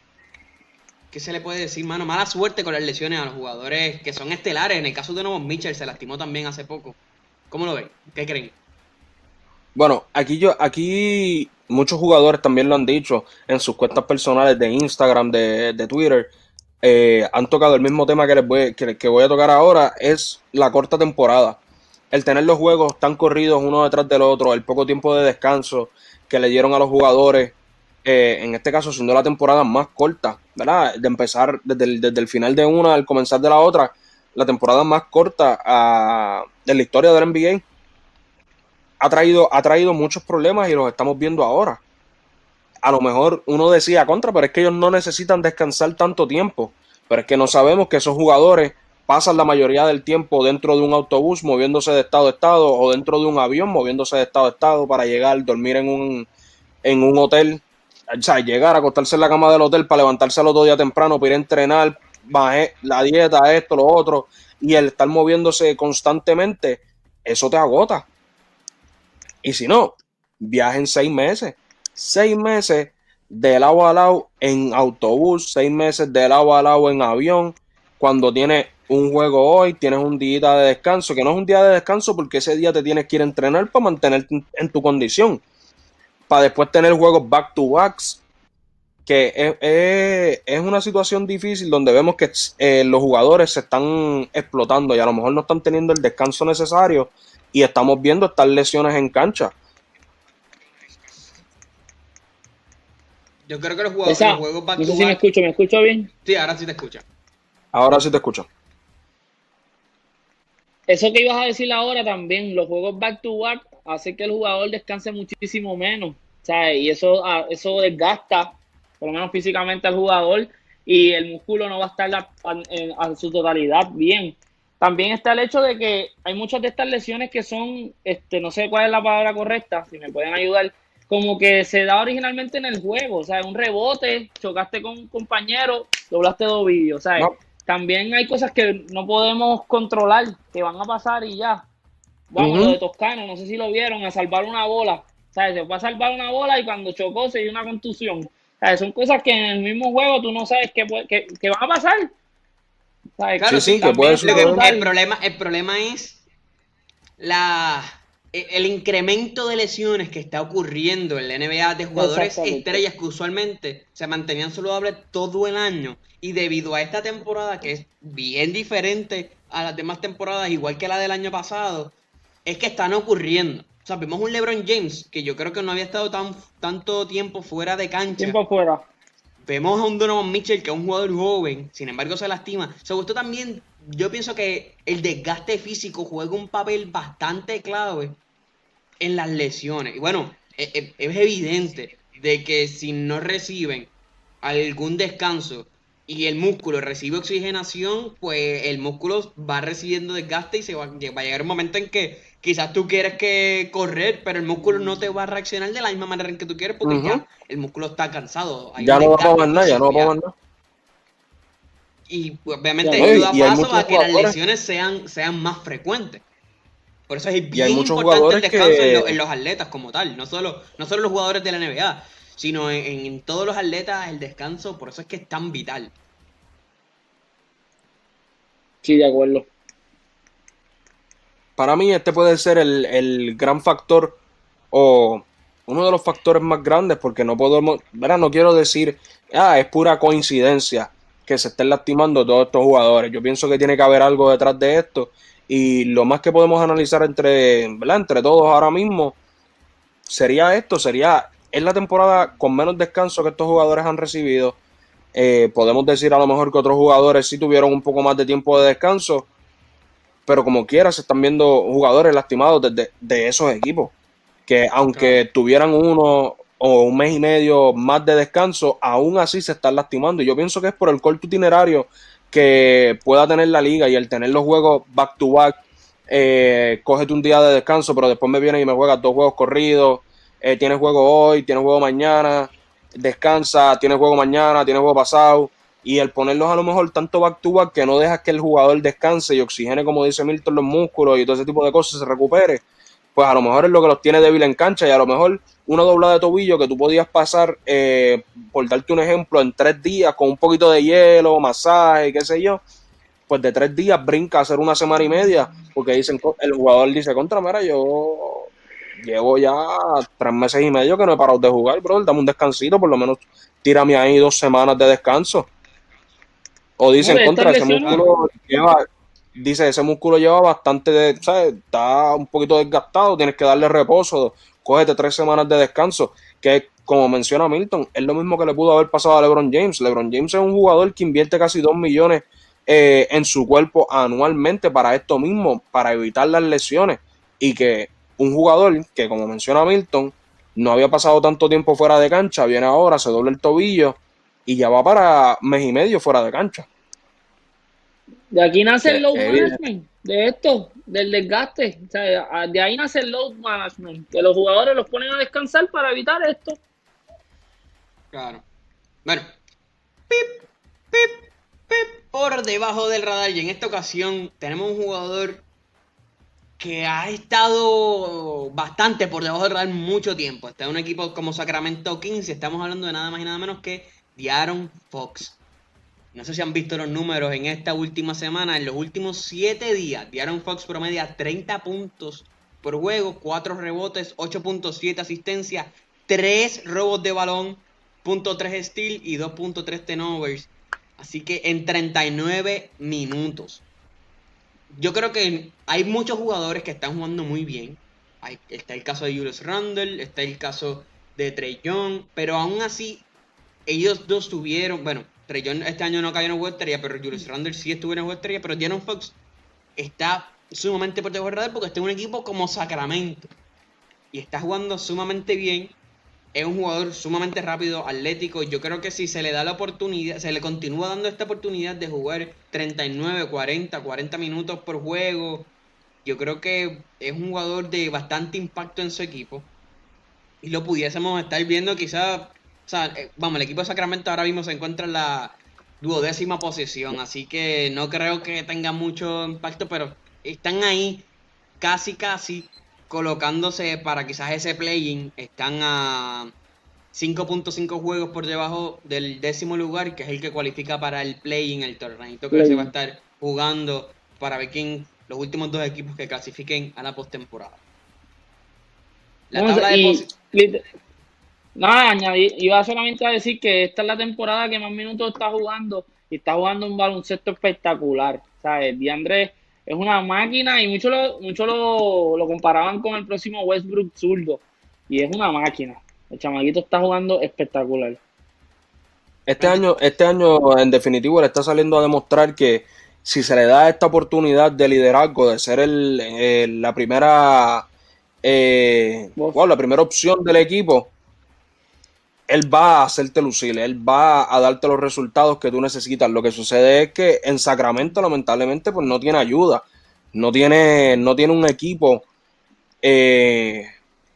¿Qué se le puede decir, mano? Mala suerte con las lesiones a los jugadores que son estelares. En el caso de Nuevo Mitchell se lastimó también hace poco. ¿Cómo lo ven? ¿Qué creen? Bueno, aquí yo, aquí muchos jugadores también lo han dicho en sus cuentas personales de Instagram, de, Twitter. Eh, han tocado el mismo tema que, les voy, que, voy a tocar ahora, es la corta temporada. El tener los juegos tan corridos uno detrás del otro, el poco tiempo de descanso que le dieron a los jugadores, eh, en este caso siendo la temporada más corta, ¿verdad? De empezar desde el, final de una al comenzar de la otra, la temporada más corta ah, de la historia del NBA ha traído, ha traído muchos problemas y los estamos viendo ahora. A lo mejor uno decía contra, pero es que ellos no necesitan descansar tanto tiempo. Pero es que no sabemos que esos jugadores pasan la mayoría del tiempo dentro de un autobús moviéndose de estado a estado o dentro de un avión moviéndose de estado a estado para llegar, dormir en un, en un hotel, o sea, llegar, a acostarse en la cama del hotel para levantarse al otro día temprano, para ir a entrenar, bajar la dieta, esto, lo otro, y el estar moviéndose constantemente, eso te agota. Y si no, viajen seis meses. Seis meses de lado a lado en autobús, seis meses de lado a lado en avión. Cuando tienes un juego hoy, tienes un día de descanso, que no es un día de descanso porque ese día te tienes que ir a entrenar para mantenerte en tu condición. Para después tener juegos back to backs, que es, una situación difícil donde vemos que eh, los jugadores se están explotando y a lo mejor no están teniendo el descanso necesario y estamos viendo estas lesiones en cancha. Yo creo que los jugadores, los juegos back no sé si me escucho, ¿me escucho bien? Sí, ahora sí te escucho. Ahora sí te escucho. Eso que ibas a decir ahora también, los juegos back to back hace que el jugador descanse muchísimo menos. ¿sabes? Y eso, ah, eso desgasta, por lo menos físicamente al jugador, y el músculo no va a estar a su totalidad bien. También está el hecho de que hay muchas de estas lesiones que son, este, no sé cuál es la palabra correcta, si me pueden ayudar, como que se da originalmente en el juego, o sea, un rebote, chocaste con un compañero, doblaste dos vídeos, o sea, también hay cosas que no podemos controlar, que van a pasar y ya. Bueno, lo de Toscano, no sé si lo vieron, a salvar una bola, ¿sabes? Se fue a salvar una bola y cuando chocó se dio una contusión. ¿Sabes? Son cosas que en el mismo juego tú no sabes que, que, que van a pasar. Claro, sí, sí, que puede El problema, el problema es la, el incremento de lesiones que está ocurriendo en la NBA de jugadores estrellas que usualmente se mantenían saludables todo el año y debido a esta temporada que es bien diferente a las demás temporadas, igual que la del año pasado, es que están ocurriendo. O sea, vimos un LeBron James que yo creo que no había estado tan, tanto tiempo fuera de cancha. Tiempo fuera. Vemos a un Donovan Mitchell que es un jugador joven, sin embargo se lastima. Se gustó también, yo pienso que el desgaste físico juega un papel bastante clave en las lesiones. Y bueno, es, e, es evidente de que si no reciben algún descanso y el músculo recibe oxigenación, pues el músculo va recibiendo desgaste y se va, va, a llegar un momento en que quizás tú quieres que correr, pero el músculo no te va a reaccionar de la misma manera en que tú quieres porque ya el músculo está cansado. ya no va a nada, ya no va a poner nada. Y pues, obviamente ayuda paso a que las lesiones sean, sean más frecuentes. Por eso es bien importante el descanso en, los atletas como tal, no solo, no solo los jugadores de la NBA, sino en, todos los atletas el descanso, por eso es que es tan vital. Sí, de acuerdo. Para mí este puede ser el, gran factor o uno de los factores más grandes porque no podemos, ¿verdad? No quiero decir, ah, es pura coincidencia que se estén lastimando todos estos jugadores. Yo pienso que tiene que haber algo detrás de esto y lo más que podemos analizar entre, ¿verdad? entre todos ahora mismo sería esto, sería es la temporada con menos descanso que estos jugadores han recibido. Eh, podemos decir a lo mejor que otros jugadores sí tuvieron un poco más de tiempo de descanso, pero como quiera se están viendo jugadores lastimados desde de esos equipos, que aunque tuvieran uno o un mes y medio más de descanso, aún así se están lastimando. Y yo pienso que es por el corto itinerario que pueda tener la liga y el tener los juegos back to back, eh, cógete un día de descanso, pero después me viene y me juegas dos juegos corridos, eh, tienes juego hoy, tienes juego mañana, descansa, tienes juego mañana, tienes juego pasado, y el ponerlos a lo mejor tanto back to back que no dejas que el jugador descanse y oxigene, como dice Milton, los músculos y todo ese tipo de cosas se recupere, pues a lo mejor es lo que los tiene débil en cancha y a lo mejor una doblada de tobillo que tú podías pasar, eh, por darte un ejemplo, en tres días con un poquito de hielo, masaje, qué sé yo, pues de tres días brinca a hacer una semana y media, porque dicen, el jugador dice, contra, mira, yo llevo ya tres meses y medio que no he parado de jugar, bro, dame un descansito, por lo menos tírame ahí dos semanas de descanso. O dicen, contra, ese músculo lleva, dice, ese músculo lleva bastante, de, ¿sabes? Está un poquito desgastado, tienes que darle reposo, cógete tres semanas de descanso, que como menciona Milton, es lo mismo que le pudo haber pasado a LeBron James. LeBron James es un jugador que invierte casi dos millones eh, en su cuerpo anualmente para esto mismo, para evitar las lesiones y que un jugador que, como menciona Milton, no había pasado tanto tiempo fuera de cancha, viene ahora, se doble el tobillo y ya va para mes y medio fuera de cancha. De aquí nace el load management, de esto, del desgaste. O sea, de ahí nace el load management, que los jugadores los ponen a descansar para evitar esto. Claro. Bueno, pip, pip, pip, por debajo del radar. Y en esta ocasión tenemos un jugador que ha estado bastante por debajo del radar mucho tiempo. Está en un equipo como Sacramento Kings y estamos hablando de nada más y nada menos que de Aaron Fox. No sé si han visto los números en esta última semana. En los últimos 7 días, de Aaron Fox promedia 30 puntos por juego, 4 rebotes, 8.7 asistencia, 3 robos de balón, .3 steal y 2.3 turnovers. Así que en 39 minutos yo creo que hay muchos jugadores que están jugando muy bien. está el caso de Julius Randle, está el caso de Trey Young, pero aún así, ellos dos tuvieron, bueno, Trey Young este año no cayó en juego estrella, pero Julius Randle sí estuvo en juego estrella, pero Diana Fox está sumamente por debajo de porque está en un equipo como Sacramento y está jugando sumamente bien es un jugador sumamente rápido, atlético. Yo creo que si se le da la oportunidad, se le continúa dando esta oportunidad de jugar 39, 40, 40 minutos por juego, yo creo que es un jugador de bastante impacto en su equipo. Y lo pudiésemos estar viendo quizás, o sea, eh, vamos, el equipo de Sacramento ahora mismo se encuentra en la duodécima posición, así que no creo que tenga mucho impacto, pero están ahí casi, casi colocándose para quizás ese play-in. Están a 5.5 juegos por debajo del décimo lugar, que es el que cualifica para el play-in, el torneo que se va a estar jugando para ver quién, los últimos dos equipos que clasifiquen a la postemporada. La tabla de Nada, añadí, iba solamente a decir que esta es la temporada que más minutos está jugando y está jugando un baloncesto espectacular. ¿Sabes? DeAndre es una máquina y muchos lo, mucho lo, lo comparaban con el próximo Westbrook zurdo. Y es una máquina. El chamaquito está jugando espectacular. Este año, este año, en definitivo, le está saliendo a demostrar que si se le da esta oportunidad de liderazgo, de ser el, la primera eh, la primera opción del equipo, él va a hacerte lucir, él va a darte los resultados que tú necesitas. Lo que sucede es que en Sacramento, lamentablemente, pues no tiene ayuda, no tiene, no tiene un equipo eh,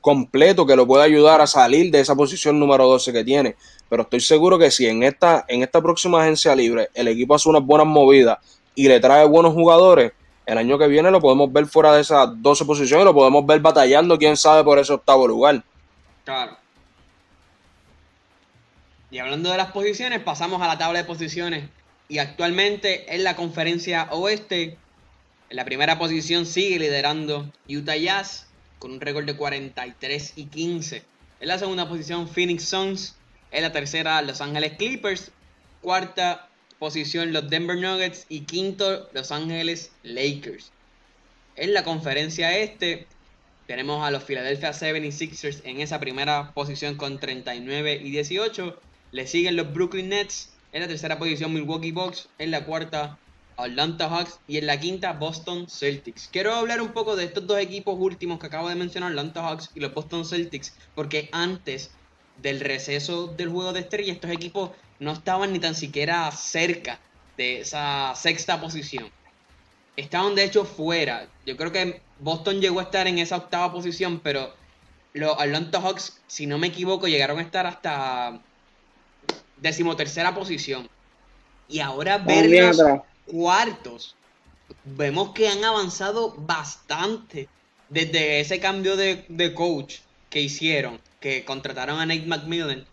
completo que lo pueda ayudar a salir de esa posición número 12 que tiene. Pero estoy seguro que si en esta, en esta próxima agencia libre el equipo hace unas buenas movidas y le trae buenos jugadores, el año que viene lo podemos ver fuera de esas 12 posiciones y lo podemos ver batallando, quién sabe, por ese octavo lugar. Claro. Y hablando de las posiciones, pasamos a la tabla de posiciones. Y actualmente en la conferencia oeste, en la primera posición sigue liderando Utah Jazz con un récord de 43 y 15. En la segunda posición, Phoenix Suns. En la tercera, Los Ángeles Clippers. Cuarta posición, los Denver Nuggets. Y quinto, Los Ángeles Lakers. En la conferencia este, tenemos a los Philadelphia 76ers en esa primera posición con 39 y 18. Le siguen los Brooklyn Nets. En la tercera posición, Milwaukee Bucks. En la cuarta, Atlanta Hawks y en la quinta Boston Celtics. Quiero hablar un poco de estos dos equipos últimos que acabo de mencionar, Atlanta Hawks y los Boston Celtics, porque antes del receso del juego de estrella estos equipos no estaban ni tan siquiera cerca de esa sexta posición. Estaban de hecho fuera. Yo creo que Boston llegó a estar en esa octava posición, pero los Atlanta Hawks, si no me equivoco, llegaron a estar hasta decimotercera posición. Y ahora verlos cuartos, vemos que han avanzado bastante desde ese cambio de, coach que hicieron, que contrataron a Nate McMillan.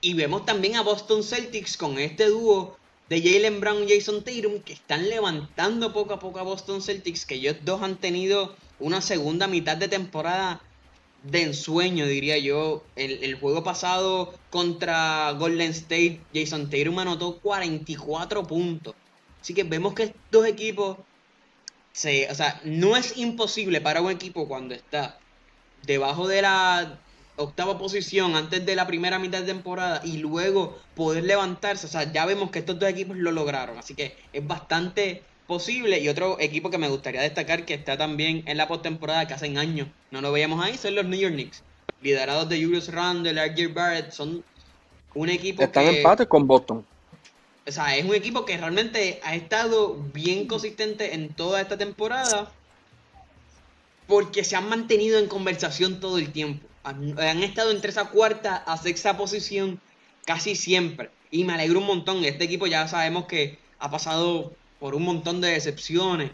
Y vemos también a Boston Celtics con este dúo de Jalen Brown y Jason Tatum que están levantando poco a poco a Boston Celtics, que ellos dos han tenido una segunda mitad de temporada de ensueño, diría yo. El, el, juego pasado contra Golden State, Jason Tatum anotó 44 puntos. Así que vemos que estos equipos, se, o sea, no es imposible para un equipo cuando está debajo de la octava posición antes de la primera mitad de temporada y luego poder levantarse. O sea, ya vemos que estos dos equipos lo lograron. Así que es bastante posible. Y otro equipo que me gustaría destacar que está también en la postemporada que hace años no lo veíamos ahí son los New York Knicks. Liderados de Julius Randle, R.J. Barrett, son un equipo Están en empate con Boston. O sea, es un equipo que realmente ha estado bien consistente en toda esta temporada porque se han mantenido en conversación todo el tiempo. Han, estado entre esa cuarta a sexta posición casi siempre. Y me alegro un montón. Este equipo ya sabemos que ha pasado por un montón de decepciones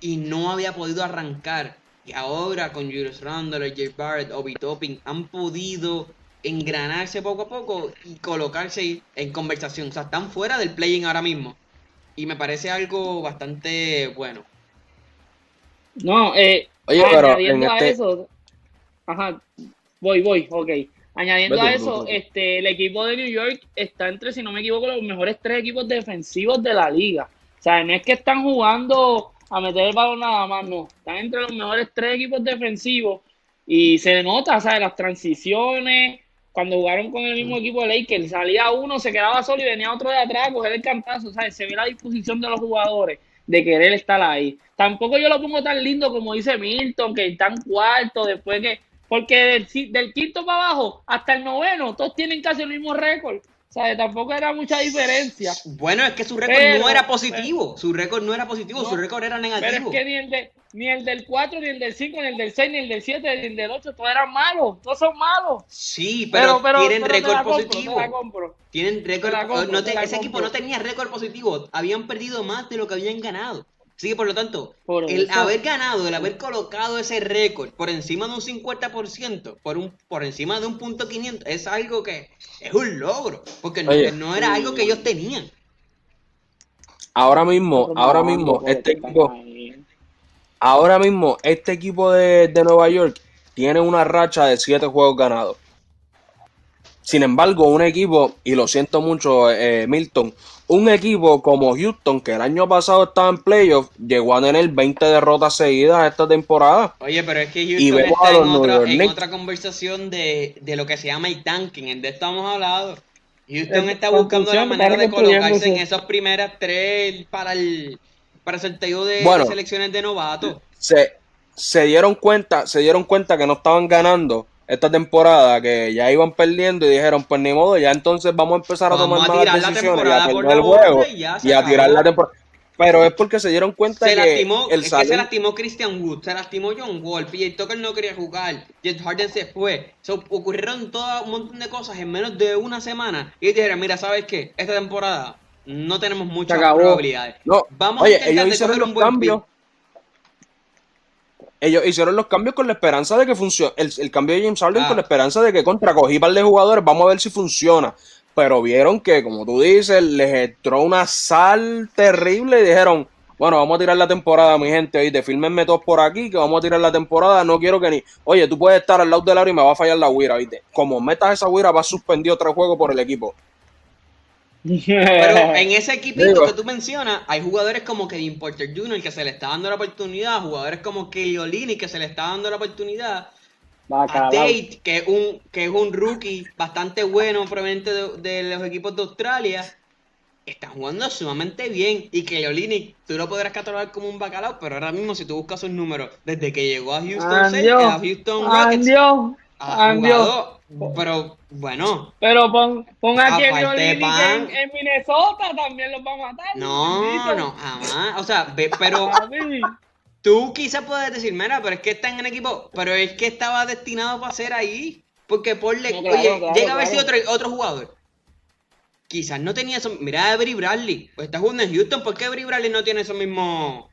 y no había podido arrancar. Y ahora con Julius Randle, Jay Barrett, Obi Topping han podido engranarse poco a poco y colocarse en conversación. O sea, están fuera del playing ahora mismo. Y me parece algo bastante bueno. No, eh, Oye, añadiendo a este eso, ajá, voy, voy, ok. Añadiendo a eso, este, el equipo de New York está entre, si no me equivoco, los mejores tres equipos defensivos de la liga. O sea, no es que están jugando a meter el balón nada más, no. Están entre los mejores tres equipos defensivos y se nota, ¿sabes? Las transiciones, cuando jugaron con el mismo equipo de Lakers, salía uno, se quedaba solo y venía otro de atrás a coger el cantazo, ¿sabes? Se ve la disposición de los jugadores de querer estar ahí. Tampoco yo lo pongo tan lindo como dice Milton, que están cuarto, después que... Porque del, del quinto para abajo hasta el noveno, todos tienen casi el mismo récord. O sea, tampoco era mucha diferencia. Bueno, es que su récord no era positivo. su récord no era positivo, su récord era negativo. Pero es que ni el, de, ni el del 4, ni el del 5, ni el del 6, ni el del 7, ni el del 8, todos eran malos. Todos son malos. Sí, pero, tienen récord positivo. Tienen récord. No ese equipo no tenía récord positivo. Habían perdido más de lo que habían ganado. Así que por lo tanto, el haber ganado, el haber colocado ese récord por encima de un 50%, por, un, por encima de un punto 500, es algo que es un logro, porque no, era algo que ellos tenían. Ahora mismo, ahora mismo, este equipo, ahora mismo, este equipo de, Nueva York tiene una racha de siete juegos ganados. Sin embargo, un equipo, y lo siento mucho, eh, Milton, un equipo como Houston, que el año pasado estaba en playoff, llegó a tener 20 derrotas seguidas esta temporada. Oye, pero es que Houston está en otra, en otra, conversación de, de, lo que se llama el tanking, en de esto hemos hablado. Houston está buscando la manera de colocarse en esas primeras tres para el, para el sorteo de, selecciones de novatos. Se, se dieron cuenta, se dieron cuenta que no estaban ganando esta temporada que ya iban perdiendo y dijeron, pues ni modo, ya entonces vamos a empezar a tomar malas decisiones y a perder el juego y, a tirar la temporada. Pero es porque se dieron cuenta se que lastimó, el es que se lastimó Christian Wood, se lastimó John Wall, PJ Tucker no quería jugar, Jet Harden se fue. ocurrieron todo un montón de cosas en menos de una semana y dijeron, mira, ¿sabes qué? Esta temporada no tenemos muchas probabilidades. No, vamos a intentar ellos hicieron los cambios ellos hicieron los cambios con la esperanza de que funcione. El, cambio de James Harden con la ah. esperanza de que contra cogí par de jugadores, vamos a ver si funciona. Pero vieron que, como tú dices, les entró una sal terrible y dijeron, bueno, vamos a tirar la temporada, mi gente, oíste, fírmenme todos por aquí, que vamos a tirar la temporada, no quiero que ni, oye, tú puedes estar al lado del aro y me va a fallar la huira, ¿viste? Como metas esa huira, vas a suspender otro juego por el equipo. Pero en ese equipito que tú mencionas, hay jugadores como Kevin Porter Jr. que se le está dando la oportunidad, jugadores como Kelly que se le está dando la oportunidad. A Tate, que es un, que es un rookie bastante bueno, proveniente de, los equipos de Australia, está jugando sumamente bien. Y que Olini, tú lo podrás catalogar como un bacalao, pero ahora mismo si tú buscas sus números, desde que llegó a Houston, a Houston Rockets, ha jugado pero bueno. Pero pon, pon aquí en, en, Minnesota también los va a matar. No, no, jamás. O sea, pero tú quizás puedes decir, mira, pero es que está en el equipo, pero es que estaba destinado para ser ahí. Porque por le, oye, llega a ver si otro, otro jugador. Quizás no tenía eso. Mira a Bradley. Pues está jugando en Houston. ¿Por qué Bradley no tiene eso mismo?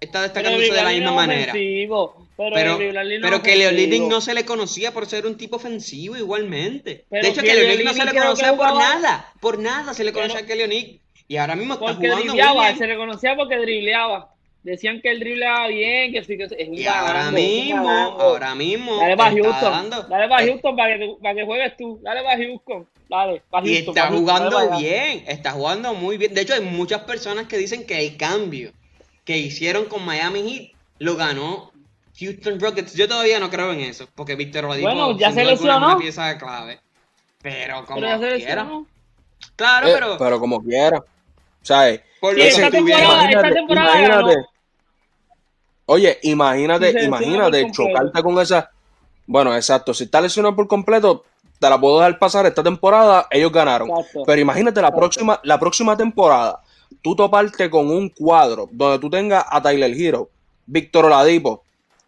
Está destacándose de la misma manera. Pero, pero, que Leolinic no se le conocía por ser un tipo ofensivo igualmente. de hecho, que Leolinic no se le conocía por nada. Por nada se le conocía a que Leolinic. Y ahora mismo está jugando muy Se le conocía porque dribleaba. Decían que él dribleaba bien, que sí que es Y ahora mismo, ahora mismo. Dale para Houston. Dale para Houston para que, para que juegues tú. Dale para Houston. Dale, para Houston. Y está jugando bien. Está jugando muy bien. De hecho, hay muchas personas que dicen que el cambio que hicieron con Miami Heat lo ganó Houston Rockets. Yo todavía no creo en eso, porque Víctor Oladipo bueno, ya se lesionó. una pieza clave. Pero como quiera. Claro, eh, pero. Pero como quiera. ¿Sabes? Sí, esta, temporada, esta temporada, imagínate. Oye, imagínate, imagínate chocarte con esa. Bueno, exacto. Si está lesionado por completo, te la puedo dejar pasar esta temporada, ellos ganaron. Pero imagínate la próxima, la próxima temporada tú toparte con un cuadro donde tú tengas a Tyler Hero, Víctor Oladipo,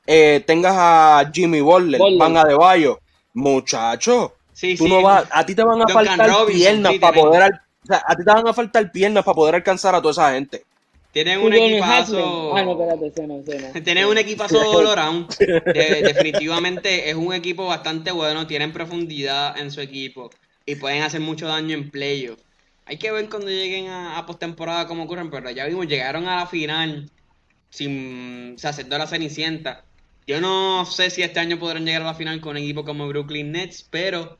eh, tengas a Jimmy Butler, Van Adebayo, muchacho, tú no vas, a ti te van a faltar piernas para poder, a ti te van a faltar piernas para poder alcanzar a toda esa gente. Tienen un equipazo. Ah, no, espérate, Tienen un equipazo all definitivamente es un equipo bastante bueno. Tienen profundidad en su equipo. Y pueden hacer mucho daño en playoffs. Hay que ver cuando lleguen a, postemporada cómo ocurren, pero ya vimos, llegaron a la final sin, o sea, haciendo la cenicienta. Yo no sé si este año podrán llegar a la final con un equipo como Brooklyn Nets, pero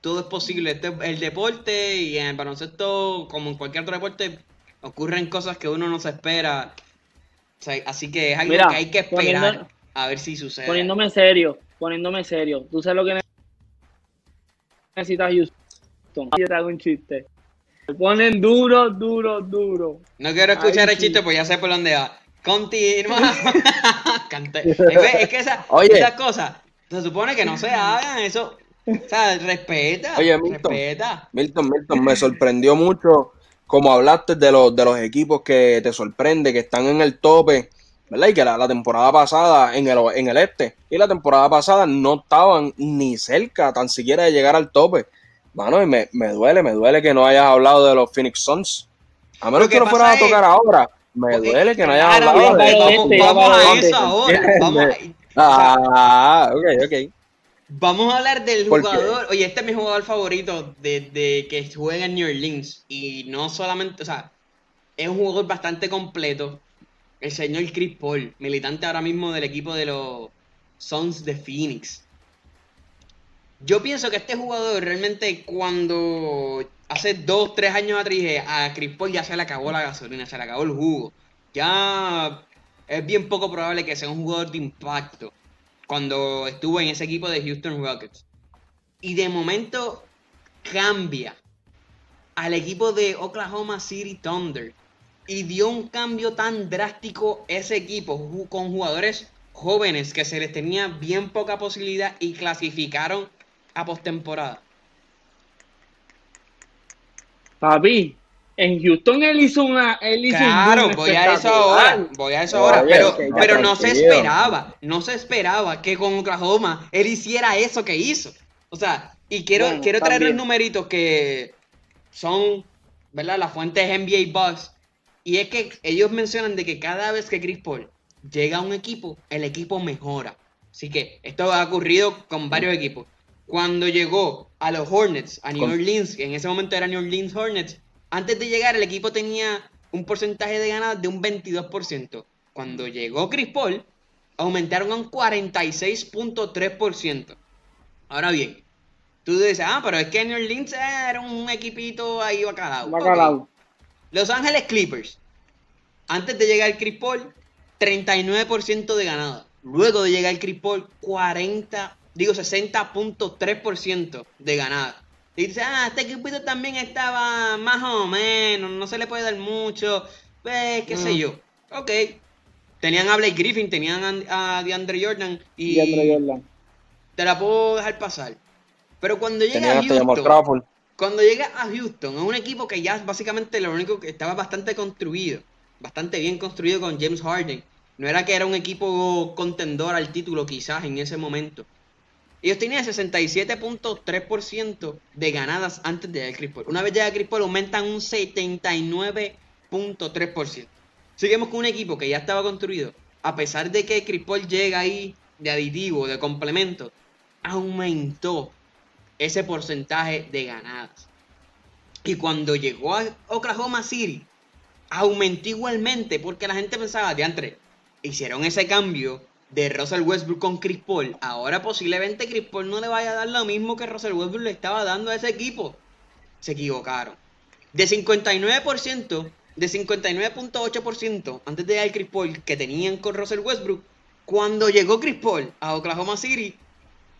todo es posible. Este, el deporte y en el baloncesto, como en cualquier otro deporte, ocurren cosas que uno no se espera. así que es algo que hay que esperar a ver si sucede. Poniéndome serio, poniéndome serio. Tú sabes lo que necesitas Houston. Yo te hago un chiste. Se ponen duro, duro, duro. No quiero escuchar el chiste, pues ya sé por dónde va. Continúa. es que esa, esas cosas se supone que no se hagan, eso. O sea, respeta. Oye, Milton, respeta. Milton, Milton, me sorprendió mucho como hablaste de los, de los equipos que te sorprende, que están en el tope, ¿verdad? Y que la, la, temporada pasada en el, en el este y la temporada pasada no estaban ni cerca tan siquiera de llegar al tope. Mano, y me, me, duele, me duele que no hayas hablado de los Phoenix Suns. A menos que, lo fueras a tocar ahora. Me duele que no hayas hablado de vamos, vamos a eso ahora. Vamos a, ah, ok, ok. Vamos a hablar del jugador. Oye, este es mi jugador favorito desde que juega en New Orleans. Y no solamente, o sea, es un jugador bastante completo. El señor Chris Paul, militante ahora mismo del equipo de los Suns de Phoenix. Yo pienso que este jugador realmente cuando hace dos, tres años atrás a Chris Paul ya se le acabó la gasolina, se le acabó el jugo. Ya es bien poco probable que sea un jugador de impacto cuando estuvo en ese equipo de Houston Rockets. Y de momento cambia al equipo de Oklahoma City Thunder y dio un cambio tan drástico ese equipo con jugadores jóvenes que se les tenía bien poca posibilidad y clasificaron a postemporada. Papi, en Houston él hizo una. Él hizo claro, voy a eso ahora. Voy a eso ahora. pero, pero no se esperaba. No se esperaba que con Oklahoma él hiciera eso que hizo. O sea, y quiero, quiero traer los numeritos que son, ¿verdad? Las fuentes NBA Bucks. Y es que ellos mencionan de que cada vez que Chris Paul llega a un equipo, el equipo mejora. Así que esto ha ocurrido con varios equipos. Cuando llegó a los Hornets, a New Orleans, que en ese momento era New Orleans Hornets, antes de llegar el equipo tenía un porcentaje de ganadas de un 22%. Cuando llegó Chris Paul, aumentaron a un 46.3%. Ahora bien, tú dices, ah, pero es que New Orleans era un equipito ahí bacalao. bacalao. Los Ángeles Clippers, antes de llegar Chris Paul, 39% de ganadas. Luego de llegar Chris Paul, 40 digo 60.3% de ganada. Y dice, ah, este equipito también estaba más o menos, no se le puede dar mucho, pues, qué sé mm. yo. Ok. Tenían a Blake Griffin, tenían a, DeAndre Jordan y... DeAndre Jordan. Te la puedo dejar pasar. Pero cuando llega a Houston, cuando llega a Houston, es un equipo que ya básicamente lo único que estaba bastante construido, bastante bien construido con James Harden. No era que era un equipo contendor al título quizás en ese momento. Ellos tenían 67.3% de ganadas antes de llegar Paul. Una vez llega Chris Paul, aumentan un 79.3%. Seguimos con un equipo que ya estaba construido. A pesar de que Chris Paul llega ahí de aditivo, de complemento, aumentó ese porcentaje de ganadas. Y cuando llegó a Oklahoma City, aumentó igualmente porque la gente pensaba, de antes, hicieron ese cambio de Russell Westbrook con Chris Paul, ahora posiblemente Chris Paul no le vaya a dar lo mismo que Russell Westbrook le estaba dando a ese equipo. Se equivocaron. De 59%, de 59.8% antes de llegar Chris Paul que tenían con Russell Westbrook, cuando llegó Chris Paul a Oklahoma City,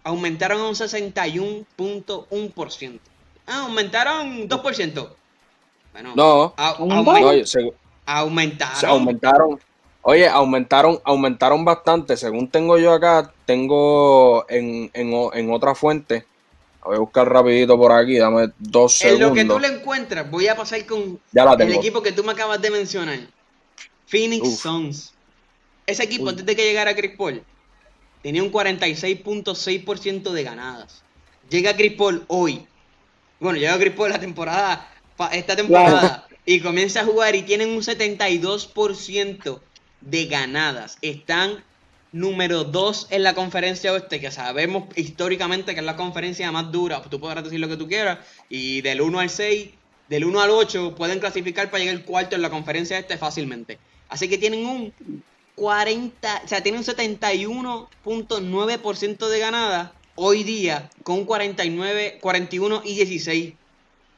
aumentaron a un 61.1%. Ah, aumentaron 2%. Bueno, no, aumentaron. aumentaron Oye, aumentaron, aumentaron bastante. Según tengo yo acá, tengo en, en, otra fuente. Voy a buscar rapidito por aquí, dame dos segundos. En lo que tú le encuentras, voy a pasar con el equipo que tú me acabas de mencionar. Phoenix Suns. Ese equipo, antes de que llegara Chris Paul, tenía un 46.6% de ganadas. Llega Chris Paul hoy. Bueno, llega Chris Paul la temporada, esta temporada, y comienza a jugar y tienen un 72% de ganadas. Están número 2 en la conferencia oeste, que sabemos históricamente que es la conferencia más dura. Tú podrás decir lo que tú quieras. Y del 1 al 6, del 1 al 8, pueden clasificar para llegar al cuarto en la conferencia este fácilmente. Así que tienen un 40, o sea, tienen un 71.9% de ganadas hoy día con un 49, 41 y 16. O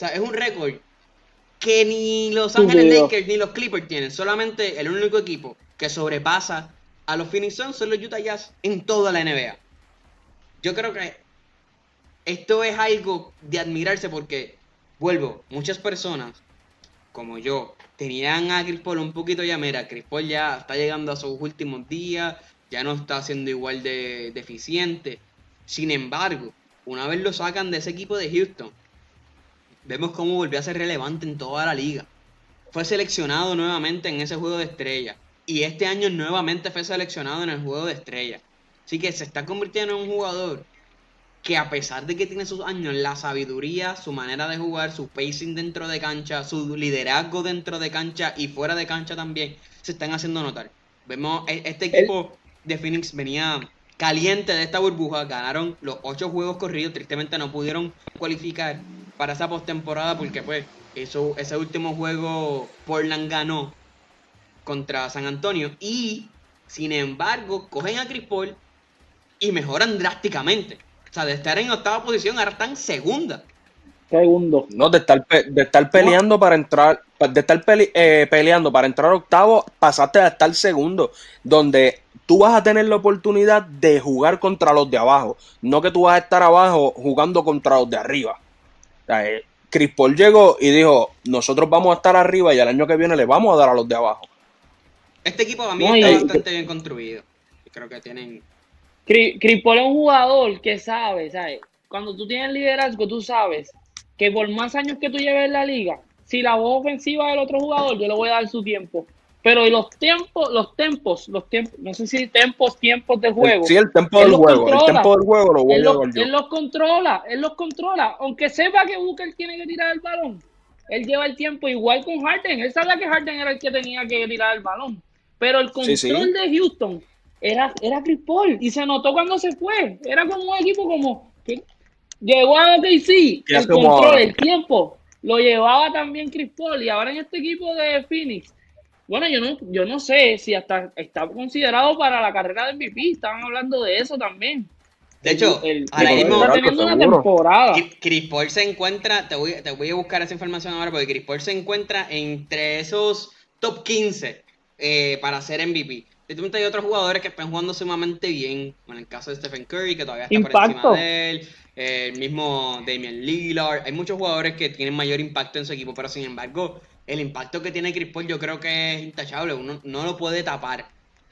sea, es un récord que ni Los Ángeles Lakers ni los Clippers tienen. Solamente el único equipo que sobrepasa a los Phoenix Suns son los Utah Jazz en toda la NBA. Yo creo que esto es algo de admirarse porque, vuelvo, muchas personas, como yo, tenían a Chris Paul un poquito ya, mira, Chris Paul ya está llegando a sus últimos días, ya no está siendo igual de deficiente. Sin embargo, una vez lo sacan de ese equipo de Houston, vemos cómo volvió a ser relevante en toda la liga. Fue seleccionado nuevamente en ese juego de estrellas y este año nuevamente fue seleccionado en el juego de estrella. Así que se está convirtiendo en un jugador que a pesar de que tiene sus años, la sabiduría, su manera de jugar, su pacing dentro de cancha, su liderazgo dentro de cancha y fuera de cancha también, se están haciendo notar. Vemos, e, este equipo de Phoenix venía caliente de esta burbuja, ganaron los ocho juegos corridos, tristemente no pudieron cualificar para esa postemporada porque pues eso, ese último juego Portland ganó contra San Antonio y sin embargo cogen a Chris Paul y mejoran drásticamente. O sea, de estar en octava posición, ahora están segunda. Segundo. No, de estar, de estar peleando para entrar, de estar eh, peleando para entrar octavo, pasaste a estar segundo, donde tú vas a tener la oportunidad de jugar contra los de abajo, no que tú vas a estar abajo jugando contra los de arriba. O sea, eh, Chris Paul llegó y dijo, nosotros vamos a estar arriba y el año que viene le vamos a dar a los de abajo. Este equipo a mí está bastante bien construido. Creo que tienen... Chris Paul es un jugador que sabe, ¿sabes? Cuando tú tienes liderazgo, tú sabes que por más años que tú lleves en la liga, si la voz ofensiva del otro jugador, yo le voy a dar su tiempo. Pero los tiempos, los tempos, los tiempos, no sé si tempos, tiempos de juego. Sí, el tempo del juego, el tempo del juego lo voy él, a yo. él los controla, él los controla. Aunque sepa que Booker tiene que tirar el balón, él lleva el tiempo igual con Harden. Él sabía que Harden era el que tenía que tirar el balón. Pero el control de Houston era, era Chris Paul y se notó cuando se fue. Era como un equipo como Llegó a OKC, el control, el tiempo, lo llevaba también Chris Paul y ahora en este equipo de Phoenix. Bueno, yo no, yo no sé si hasta está considerado para la carrera de MVP, estaban hablando de eso también. De hecho, el, está teniendo una temporada. Chris Paul se encuentra, te voy, te voy a buscar esa información ahora, porque Chris Paul se encuentra entre esos top 15 eh, para ser MVP. hay otros jugadores que están jugando sumamente bien, en el caso de Stephen Curry, que todavía está por encima de él el mismo Damian Lillard. Hay muchos jugadores que tienen mayor impacto en su equipo, pero sin embargo, el impacto que tiene Chris Paul yo creo que es intachable. Uno no lo puede tapar.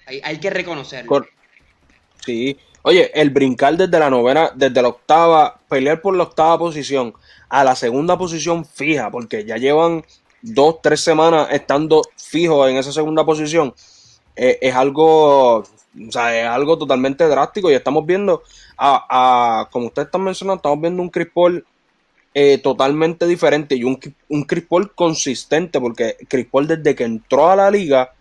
Hay, hay que reconocerlo. Sí. Oye, el brincar desde la novena, desde la octava, pelear por la octava posición a la segunda posición fija, porque ya llevan dos, tres semanas estando fijos en esa segunda posición, eh, es algo, o sea, es algo totalmente drástico y estamos viendo a, como ustedes están mencionando, estamos viendo un Chris eh, totalmente diferente y un, un Chris consistente, porque Chris desde que entró a la liga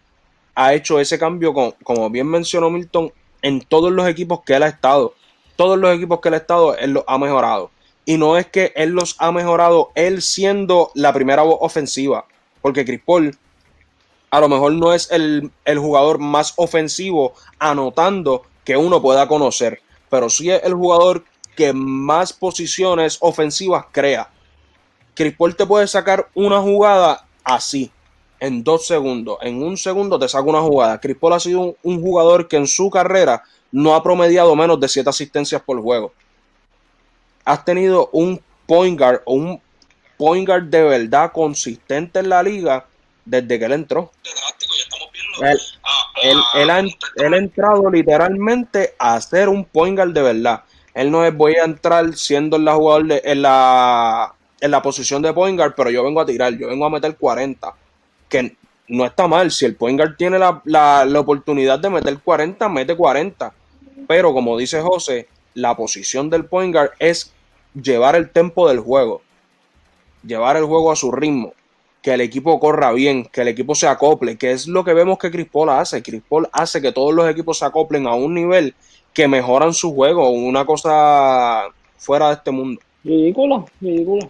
ha hecho ese cambio, como bien mencionó Milton, en todos los equipos que él ha estado. Todos los equipos que él ha estado, él los ha mejorado. Y no es que él los ha mejorado él siendo la primera voz ofensiva, porque Chris Paul a lo mejor no es el, el jugador más ofensivo anotando que uno pueda conocer pero sí es el jugador que más posiciones ofensivas crea. Chris Paul te puede sacar una jugada así, en dos segundos. En un segundo te saca una jugada. Chris Paul ha sido un, jugador que en su carrera no ha promediado menos de siete asistencias por juego. Has tenido un point guard o un point guard de verdad consistente en la liga desde que él entró. Él, él, ha, él, ha, entrado literalmente a ser un point guard de verdad. Él no es voy a entrar siendo la jugador en, la, en la posición de point guard, pero yo vengo a tirar, yo vengo a meter 40. Que no está mal, si el point guard tiene la, la, la oportunidad de meter 40, mete 40. Pero como dice José, la posición del point guard es llevar el tempo del juego, llevar el juego a su ritmo que el equipo corra bien, que el equipo se acople, que es lo que vemos que Chris Paul hace. Chris Paul hace que todos los equipos se acoplen a un nivel que mejoran su juego, una cosa fuera de este mundo. Ridículo, ridículo.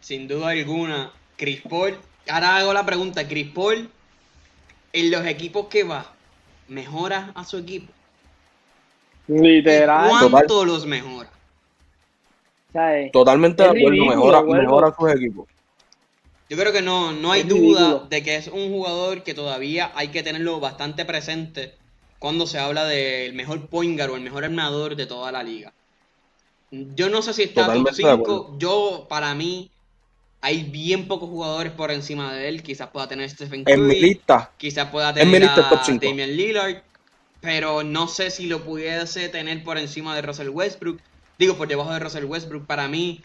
Sin duda alguna, Chris Paul, ahora hago la pregunta, Chris Paul, en los equipos que va, ¿mejora a su equipo? Literal. ¿Cuánto los mejora? Totalmente de acuerdo, mejora, mejora a sus equipos. Yo creo que no, no hay duda de que es un jugador que todavía hay que tenerlo bastante presente cuando se habla del mejor point guard o el mejor armador de toda la liga. Yo no sé si está top 5. Yo, para mí, hay bien pocos jugadores por encima de él. Quizás pueda tener Stephen Curry. Quizás pueda tener a Damian Lillard. Pero no sé si lo pudiese tener por encima de Russell Westbrook. Digo, por debajo de Russell Westbrook. Para mí,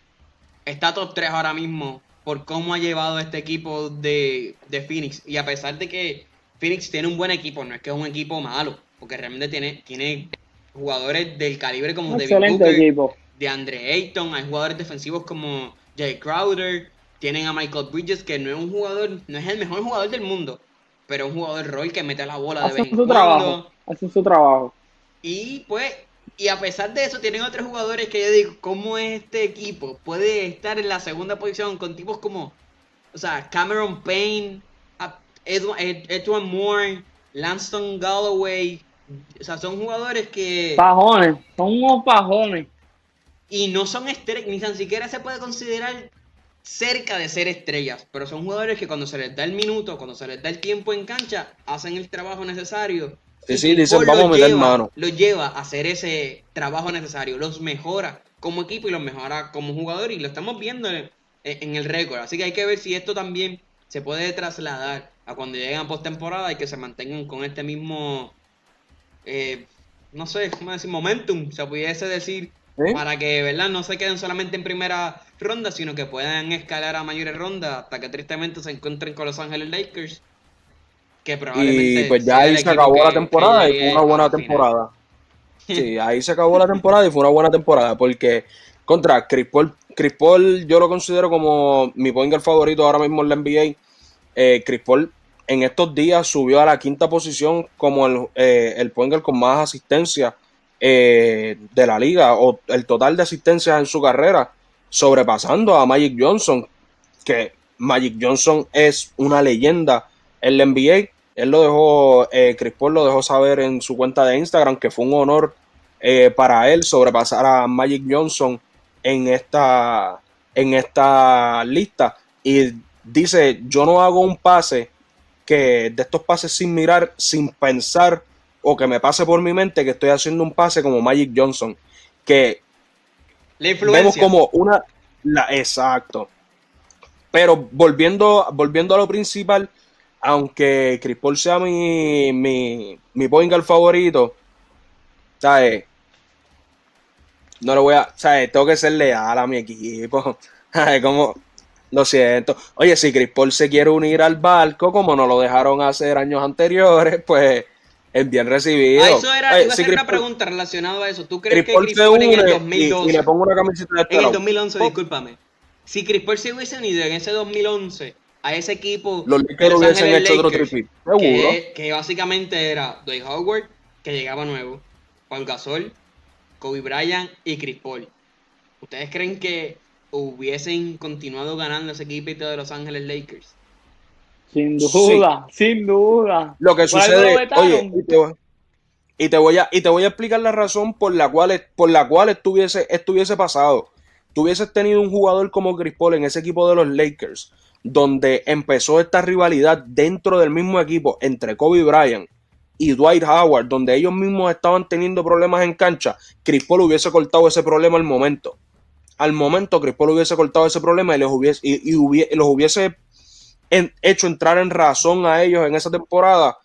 está top 3 ahora mismo por cómo ha llevado este equipo de, Phoenix. Y a pesar de que Phoenix tiene un buen equipo, no es que es un equipo malo, porque realmente tiene, tiene jugadores del calibre como David Booker, de Andre Ayton, hay jugadores defensivos como Jay Crowder, tienen a Michael Bridges, que no es un jugador, no es el mejor jugador del mundo, pero es un jugador rol que mete la bola de vez en cuando. Trabajo, hace su trabajo. Y pues y a pesar de eso, tienen otros jugadores que yo digo, ¿cómo es este equipo? Puede estar en la segunda posición con tipos como, o sea, Cameron Payne, Edwin Moore, Lanston Galloway, O sea, son jugadores que. Pajones, son unos pajones. Y no son estrellas, ni tan siquiera se puede considerar cerca de ser estrellas, pero son jugadores que cuando se les da el minuto, cuando se les da el tiempo en cancha, hacen el trabajo necesario. Sí, sí, dicen, vamos a meter mano. Los lleva a hacer ese trabajo necesario, los mejora como equipo y los mejora como jugador y lo estamos viendo en, el récord. Así que hay que ver si esto también se puede trasladar a cuando lleguen a postemporada y que se mantengan con este mismo, eh, no sé, ¿cómo decir? Momentum, se pudiese decir, para que, ¿verdad? No se queden solamente en primera ronda, sino que puedan escalar a mayores rondas hasta que tristemente se encuentren con Los Ángeles Lakers. Que probablemente y pues ya ahí se acabó la temporada y fue una buena temporada. Sí, ahí se acabó la temporada y fue una buena temporada porque contra Chris Paul, Chris Paul yo lo considero como mi point favorito ahora mismo en la NBA. Eh, Chris Paul en estos días subió a la quinta posición como el, eh, el point con más asistencia eh, de la liga o el total de asistencias en su carrera, sobrepasando a Magic Johnson, que Magic Johnson es una leyenda en la NBA. Él lo dejó, eh, Chris Paul lo dejó saber en su cuenta de Instagram que fue un honor eh, para él sobrepasar a Magic Johnson en esta, en esta lista. Y dice, yo no hago un pase que de estos pases sin mirar, sin pensar o que me pase por mi mente que estoy haciendo un pase como Magic Johnson, que vemos como una... La, exacto. Pero volviendo, volviendo a lo principal, aunque Chris Paul sea mi, mi, mi point favorito, ¿sabes? No lo voy a, ¿sabes? Tengo que ser leal a mi equipo. Como, lo siento. Oye, si Chris Paul se quiere unir al barco, como no lo dejaron hacer años anteriores, pues es bien recibido. Ah, eso era, iba a hacer una pregunta relacionada a eso. ¿Tú crees que Chris Paul en el 2012... Y, le pongo una camiseta de En el 2011, discúlpame. Si Chris Paul se hubiese unido en ese 2011 a ese equipo... Los Lakers hubiesen hecho otro tripit. Seguro. Que, que, básicamente era Dwight Howard, que llegaba nuevo, Paul Gasol, Kobe Bryant y Chris Paul. ¿Ustedes creen que hubiesen continuado ganando ese equipo de Los Ángeles Lakers? Sin duda, sin duda. Lo que sucede, oye, y te, voy, a, y te voy a explicar la razón por la cual, por la cual estuviese, estuviese pasado. Tuvieses tenido un jugador como Chris Paul en ese equipo de los Lakers, donde empezó esta rivalidad dentro del mismo equipo entre Kobe Bryant y Dwight Howard, donde ellos mismos estaban teniendo problemas en cancha, Chris Paul hubiese cortado ese problema al momento. Al momento, Chris Paul hubiese cortado ese problema y, los hubiese hecho entrar en razón a ellos en esa temporada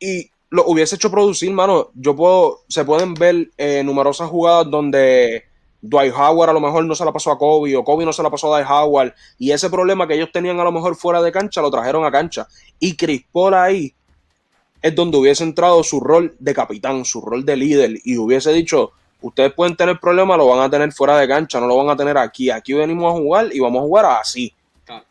y lo hubiese hecho producir, mano. Yo puedo, se pueden ver eh, numerosas jugadas donde Dwight Howard a lo mejor no se la pasó a Kobe o Kobe no se la pasó a Dwight Howard y ese problema que ellos tenían a lo mejor fuera de cancha lo trajeron a cancha y Chris Paul ahí es donde hubiese entrado su rol de capitán, su rol de líder y hubiese dicho, ustedes pueden tener problemas, lo van a tener fuera de cancha, no lo van a tener aquí, aquí venimos a jugar y vamos a jugar así.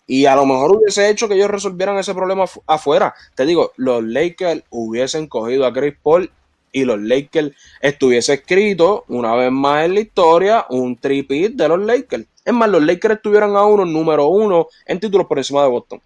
Y a lo mejor hubiese hecho que ellos resolvieran ese problema afuera. Te digo, los Lakers hubiesen cogido a Chris Paul y los Lakers estuviese escrito una vez más en la historia un tripit de los Lakers. Es más, los Lakers estuvieran a uno, número uno en títulos por encima de Boston.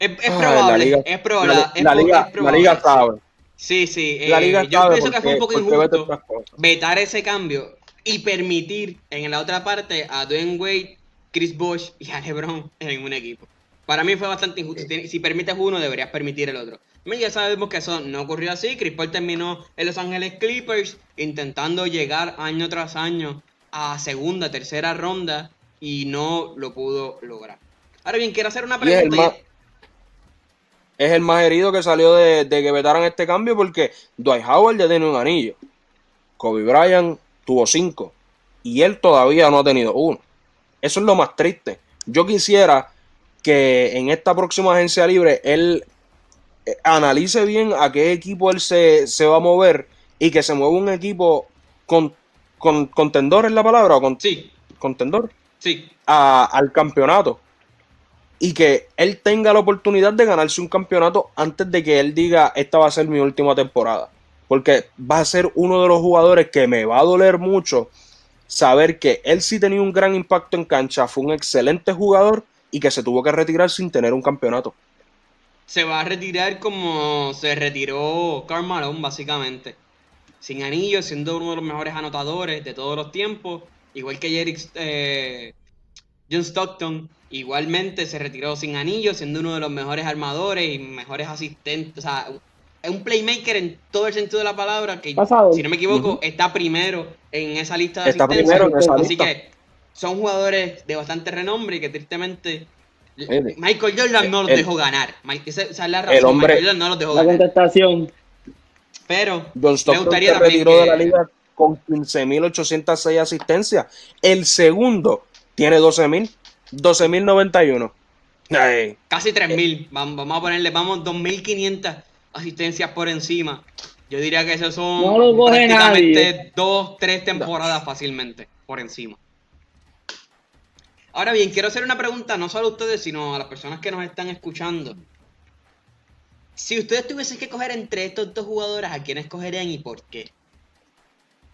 Es, probable, es probable. La, liga, la liga sabe. Sí, sí. la liga eh, yo pienso que fue un poco injusto vetar ese cambio y permitir en la otra parte a Dwayne Wade, Chris Bosh y a LeBron en un equipo. Para mí fue bastante injusto. Si permites uno, deberías permitir el otro. Ya sabemos que eso no ocurrió así. Chris Paul terminó en Los Ángeles Clippers intentando llegar año tras año a segunda, tercera ronda y no lo pudo lograr. Ahora bien, quiero hacer una pregunta. Es el, más, herido que salió de, de que vetaran este cambio porque Dwight Howard ya tiene un anillo. Kobe Bryant tuvo cinco y él todavía no ha tenido uno. Eso es lo más triste. Yo quisiera que en esta próxima agencia libre él analice bien a qué equipo él se, va a mover y que se mueva un equipo con, con contendor es la palabra o con, sí. contendor sí. al campeonato y que él tenga la oportunidad de ganarse un campeonato antes de que él diga esta va a ser mi última temporada porque va a ser uno de los jugadores que me va a doler mucho saber que él sí tenía un gran impacto en cancha, fue un excelente jugador y que se tuvo que retirar sin tener un campeonato. Se va a retirar como se retiró Karl Malone, básicamente. Sin anillo, siendo uno de los mejores anotadores de todos los tiempos. Igual que Jerry, eh, John Stockton, igualmente se retiró sin anillo, siendo uno de los mejores armadores y mejores asistentes. O sea, es un playmaker en todo el sentido de la palabra, que si no me equivoco, está primero en esa lista de está Primero en esa Así que son jugadores de bastante renombre y que tristemente Michael Jordan no los dejó ganar. Esa, es la razón. El hombre, Michael Jordan no los dejó la ganar. contestación. Pero Stockton me gustaría se retiró de la liga con 15.806 asistencias. El segundo tiene 12.000. 12.091. Casi 3.000. Vamos, vamos a ponerle, vamos, 2.500 asistencias por encima. Yo diría que esos son prácticamente dos, tres temporadas fácilmente por encima. Ahora bien, quiero hacer una pregunta no solo a ustedes, sino a las personas que nos están escuchando. Si ustedes tuviesen que coger entre estos dos jugadores, ¿a quién escogerían y por qué?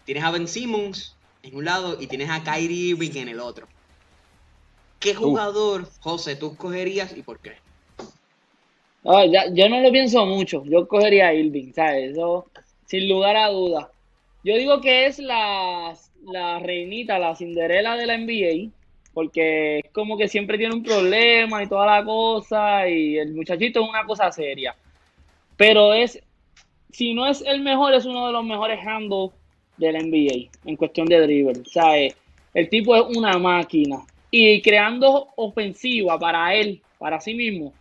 Tienes a Ben Simmons en un lado y tienes a Kyrie Irving en el otro. ¿Qué jugador, José, tú escogerías y por qué? yo no lo pienso mucho. Yo escogería a Irving, ¿sabes? Eso, sin lugar a dudas. Yo digo que es la, la reinita, la Cinderela de la NBA, porque es como que siempre tiene un problema y toda la cosa, y el muchachito es una cosa seria. Pero es, si no es el mejor, es uno de los mejores handles del NBA en cuestión de dribble. ¿sabes? El tipo es una máquina y creando ofensiva para él, para sí mismo,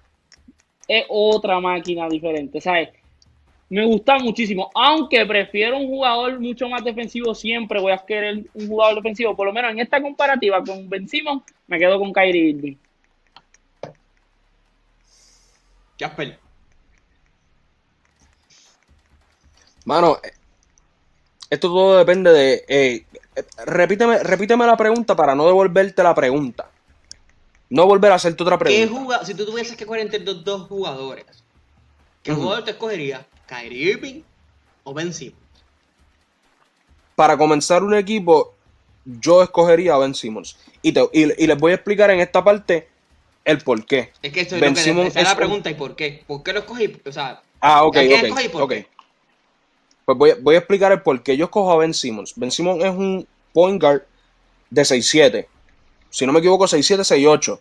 es otra máquina diferente, ¿sabes? Me gusta muchísimo, aunque prefiero un jugador mucho más defensivo, siempre voy a querer un jugador defensivo, por lo menos en esta comparativa con Ben Simon, me quedo con Kyrie Irving. Jasper. Mano, esto todo depende de eh, repíteme, repíteme la pregunta para no devolverte la pregunta. No volver a hacerte otra pregunta. si tú tuvieses que escoger entre dos, jugadores, ¿qué jugador te escogerías? ¿Kyrie Irving o Ben Simmons? Para comenzar un equipo, yo escogería a Ben Simmons. Y, les voy a explicar en esta parte el por qué. Es que esto es, lo que, la pregunta y por qué. ¿Por qué lo escogí? O sea, ah, ok, ok. Pues voy, voy, a explicar el por qué yo escojo a Ben Simmons. Ben Simmons es un point guard de 6'7. Si no me equivoco, 6'7, 6'8.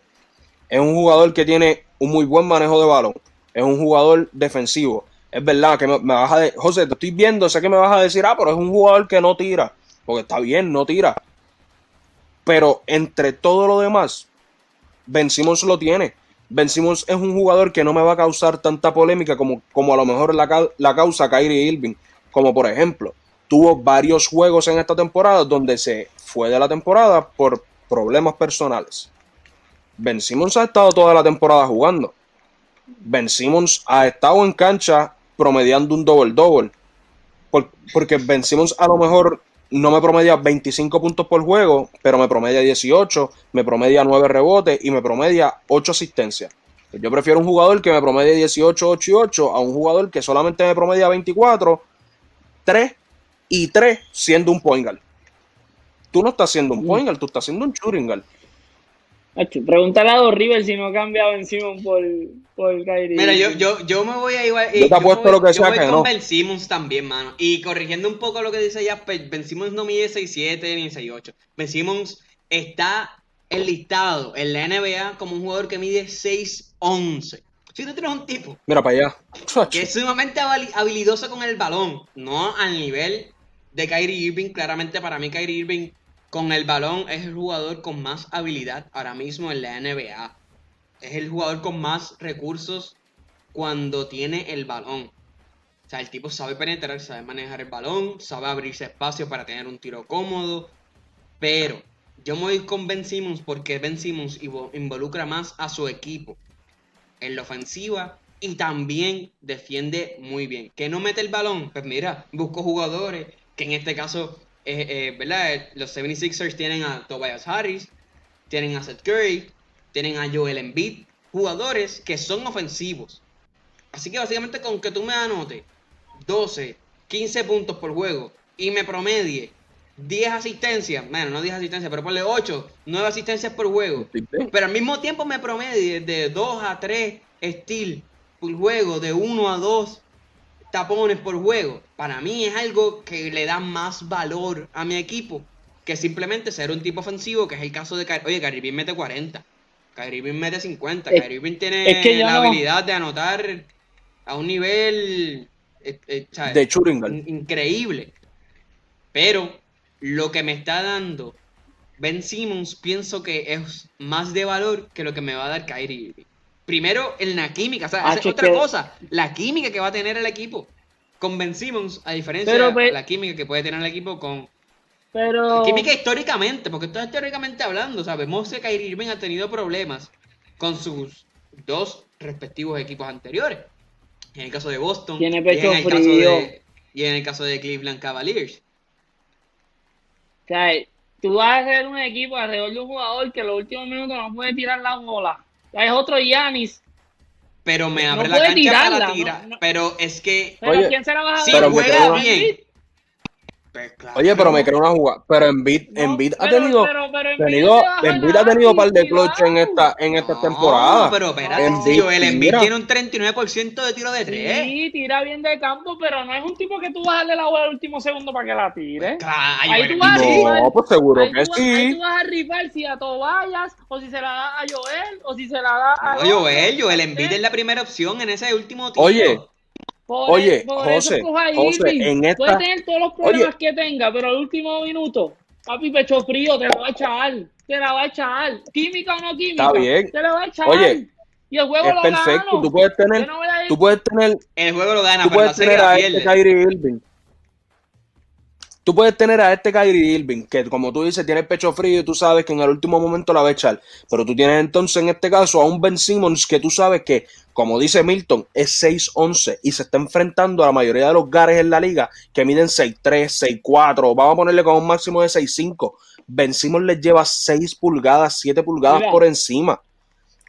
Es un jugador que tiene un muy buen manejo de balón. Es un jugador defensivo. Es verdad que me, vas a decir, José, te estoy viendo, sé que me vas a decir, ah, pero es un jugador que no tira. Porque está bien, no tira. Pero entre todo lo demás, Ben Simmons lo tiene. Ben es un jugador que no me va a causar tanta polémica como, como a lo mejor la, la causa Kyrie Irving. Como por ejemplo, tuvo varios juegos en esta temporada donde se fue de la temporada por problemas personales. Ben Simmons ha estado toda la temporada jugando. Ben Simmons ha estado en cancha promediando un double-double. porque Ben Simmons a lo mejor no me promedia 25 puntos por juego, pero me promedia 18, me promedia 9 rebotes y me promedia 8 asistencias. Yo prefiero un jugador que me promedie 18, 8 y 8 a un jugador que solamente me promedia 24, 3 y 3 siendo un point guard. Tú no estás siendo un point guard, tú estás siendo un shooting guard. Pregúntale a Dos River si no ha cambiado Ben Simmons por, por Kyrie. Mira, yo, yo, yo me voy a igual. Yo te apuesto lo que sea que no. Ben Simmons también, mano. Y corrigiendo un poco lo que dice ya, Ben Simmons no mide 6'7 ni 6'8. Ben Simmons está enlistado en la NBA como un jugador que mide 6'11. Si tú tienes un tipo. Mira para allá. Que es sumamente habilidoso con el balón. No al nivel de Kyrie Irving. Claramente para mí Kyrie Irving con el balón es el jugador con más habilidad ahora mismo en la NBA. Es el jugador con más recursos cuando tiene el balón. O sea, el tipo sabe penetrar, sabe manejar el balón, sabe abrirse espacio para tener un tiro cómodo. Pero yo me voy con Ben Simmons porque Ben Simmons involucra más a su equipo en la ofensiva y también defiende muy bien. ¿Que no mete el balón? Pues mira, busco jugadores que en este caso eh, eh, ¿verdad? Los 76ers tienen a Tobias Harris, tienen a Seth Curry, tienen a Joel Embiid, jugadores que son ofensivos. Así que básicamente con que tú me anotes 12, 15 puntos por juego y me promedie 10 asistencias, bueno, no 10 asistencias, pero ponle 8, 9 asistencias por juego, pero al mismo tiempo me promedie de 2 a 3 steals por juego, de uno a dos tapones por juego, para mí es algo que le da más valor a mi equipo que simplemente ser un tipo ofensivo, que es el caso de Kyrie. Oye, Kyrie Irving mete 40. Kyrie Irving mete 50. Es- Kyrie Irving tiene es que la no- habilidad de anotar a un nivel eh, eh. De. In- increíble. Pero lo que me está dando Ben Simmons pienso que es más de valor que lo que me va a dar Kyrie Irving. Primero, en la química, o sea, esa es otra cosa, la química que va a tener el equipo con Ben Simmons, a diferencia Pero, de pe- la química que puede tener el equipo con... Pero. Química históricamente, porque esto es históricamente hablando, sabemos que Kyrie Irving ha tenido problemas con sus dos respectivos equipos anteriores. En el caso de Boston Tiene y en el caso de, y en el caso de Cleveland Cavaliers. O sea, tú vas a hacer un equipo alrededor de un jugador que en los últimos minutos no puede tirar la bola. Es otro Yanis. Pero me No abre la puede cancha tirarla, para no, tirar. no. Pero es que Pero Oye, ¿quién se la vas a si juega bien. Pues claro. Oye, pero me creo una jugada. Pero Embiid, No, Embiid ha tenido, pero- tenido, a Embiid ha tenido un par de clutch en esta, en esta No, temporada. pero espérate, Embiid Joel Embiid tira. tiene un 39% de tiro de 3. Sí, tira bien de campo, pero no es un tipo que tú vas a darle la bola al último segundo para que la tire. Claro, Ahí Joel tú vas a sí. rifar. No, pues seguro Ahí que tú, vas- ahí sí. tú vas a rifar si a Tobayas, o si se la da a Joel, o si se la da a. No, Joel, Joel ¿Eh? Embiid es la primera opción en ese último tiro. Oye, Por, Oye, por José, eso coja José, Irving. en esta- Puede tener todos los problemas Oye. que tenga, pero al último minuto, papi, pecho frío, te la va a echar. Te la va a echar. Química o no química. Está bien. Te la va a echar. Oye, y el juego es lo perfecto. gano. Tú puedes tener, no tú puedes tener El juego lo gana, tú puedes tener a este Kyrie Irving. Tú puedes tener a este Kyrie Irving, que como tú dices, tiene el pecho frío y tú sabes que en el último momento la va a echar. Pero tú tienes entonces en este caso a un Ben Simmons que tú sabes que, como dice Milton, es 6'11 y se está enfrentando a la mayoría de los gares en la liga que miden 6'3, 6'4. Vamos a ponerle con un máximo de 6'5. Ben Simmons les lleva 6 pulgadas, 7 pulgadas Mira. por encima.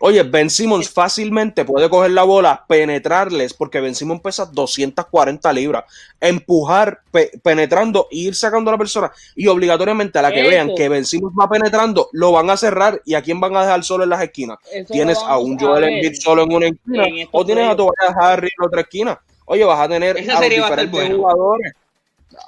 Oye, Ben Simmons fácilmente puede coger la bola, penetrarles, porque Ben Simmons pesa 240 libras, empujar, pe- penetrando e ir sacando a la persona. Y obligatoriamente a la que Eso. vean que Ben Simmons va penetrando, lo van a cerrar. ¿Y a quién van a dejar solo en las esquinas? Eso ¿Tienes a un Joel. Embiid solo en una esquina? en ¿O tienes a playoffs. Tobias Harris en otra esquina? Oye, vas a tener Esa a los diferentes buena. jugadores.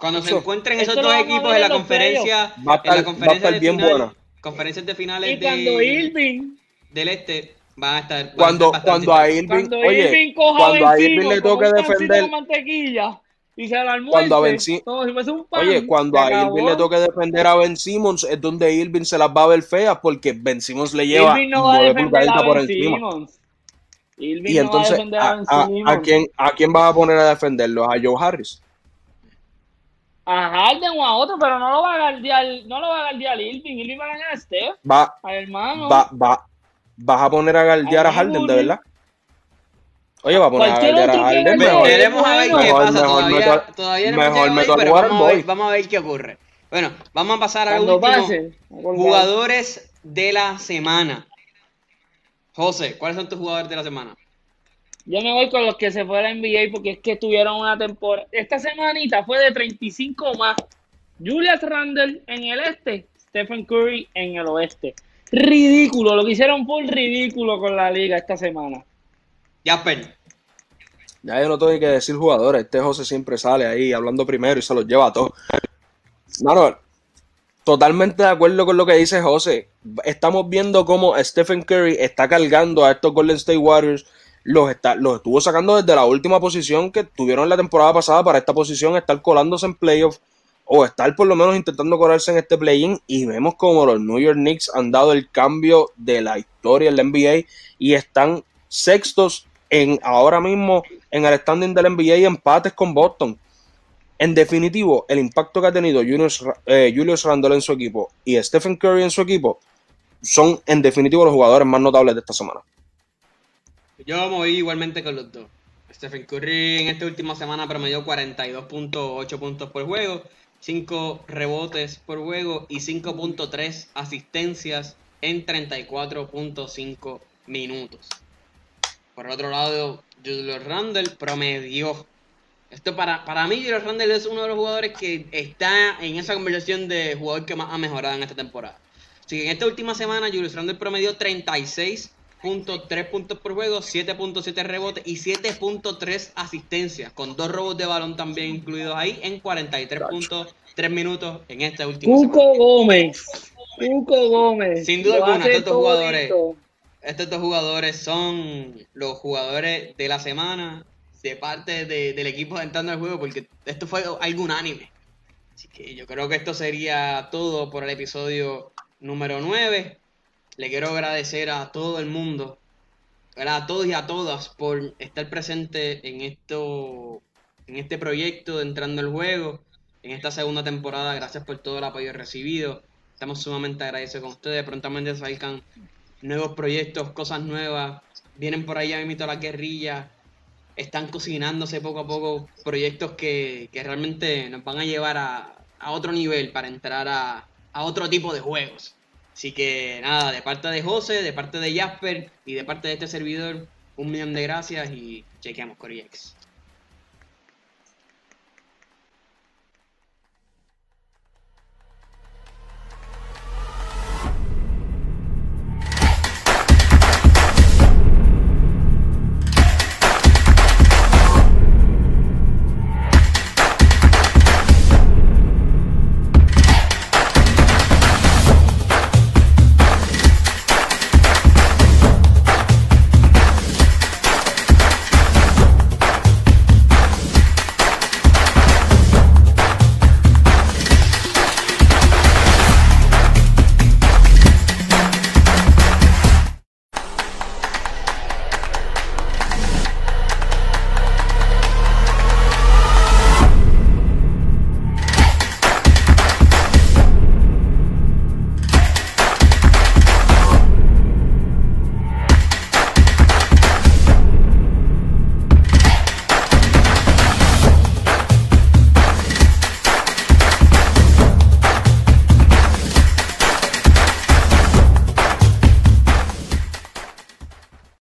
Cuando se encuentren eso esos dos equipos en la en conferencia, Va a en la estar, va a conferencia estar de bien final, buena. conferencias de finales Y de- cuando Irving, del este van a estar van a Cuando, cuando a. Irving, cuando oye, Irving coja cuando a Ben Irving le toque defender- de mantequilla y se la almuerce, Cuando a Ben Sim- como si fuese un pan, Oye, cuando a acabó. Irving le toque defender a Ben Simmons, es donde Irving se las va a ver feas porque Ben Simmons le lleva no va pulgaditas por Ben encima. Y entonces, no va a defender a, ¿a, Ben a- Simmons. a quién, ¿a quién vas a poner a defenderlo? ¿A Joe Harris? A Harden o a otro, pero no lo va a guardiar, no lo va a guardiar Irving. Irving va a ganar a Steph, Va, al hermano. va, va, ¿Vas a poner a galdear a A Harden, de verdad? Oye, va a poner a galdear a Harden. Mejor, Veremos a ver bueno. qué Mejor- pasa. mejor todavía, meto- todavía no mejor meto ahí, a vamos a, ver, Boy. vamos a ver qué ocurre. Bueno, vamos a pasar a último. pase. Jugadores de la semana. José, ¿cuáles son tus jugadores de la semana? Yo me voy con los que se fue a la NBA porque es que tuvieron una temporada. Esta semanita fue de 35 más. Julius Randle en el este, Stephen Curry en el oeste. Ridículo, lo que hicieron fue ridículo con la liga esta semana. Jasper. Ya yo no tengo ni que decir jugadores. Este José siempre sale ahí hablando primero y se los lleva a todos. Mano, totalmente de acuerdo con lo que dice José. Estamos viendo cómo Stephen Curry está cargando a estos Golden State Warriors. Los, está, los estuvo sacando desde la última posición que tuvieron la temporada pasada para esta posición, estar colándose en playoff o estar por lo menos intentando colarse en este play-in. Y vemos como los New York Knicks han dado el cambio de la historia en la NBA y están sextos en ahora mismo en el standing del NBA y empates con Boston. En definitivo, el impacto que ha tenido Julius, eh, Julius Randle en su equipo y Stephen Curry en su equipo son en definitivo los jugadores más notables de esta semana. Yo me voy igualmente con los dos. Stephen Curry en esta última semana promedió 42.8 puntos por juego, 5 rebotes por juego y 5.3 asistencias en 34.5 minutos. Por otro lado, Julius Randle promedió. Esto para, para mí, Julius Randle es uno de los jugadores que está en esa conversación de jugador que más ha mejorado en esta temporada. Así que en esta última semana, Julius Randle promedió 36 puntos, 3 puntos por juego, 7.7 rebotes y 7.3 asistencias, con dos robos de balón también incluidos ahí en 43 puntos, 3 minutos en este último. Cuco Gómez. Cuco Gómez. Sin duda alguna, estos jugadores, estos dos jugadores son los jugadores de la semana de parte del equipo entrando al juego, porque esto fue algo unánime. Así que yo creo que esto sería todo por el episodio número 9. Le quiero agradecer a todo el mundo, a todos y a todas por estar presente en esto, en este proyecto de Entrando al Juego, en esta segunda temporada. Gracias por todo el apoyo recibido. Estamos sumamente agradecidos con ustedes. Prontamente salgan nuevos proyectos, cosas nuevas. Vienen por ahí ya mismo la guerrilla. Están cocinándose poco a poco proyectos que, realmente nos van a llevar a, otro nivel para entrar a, a otro tipo de juegos. Así que nada, de parte de José, de parte de Jasper y de parte de este servidor, un millón de gracias y chequeamos Coriex.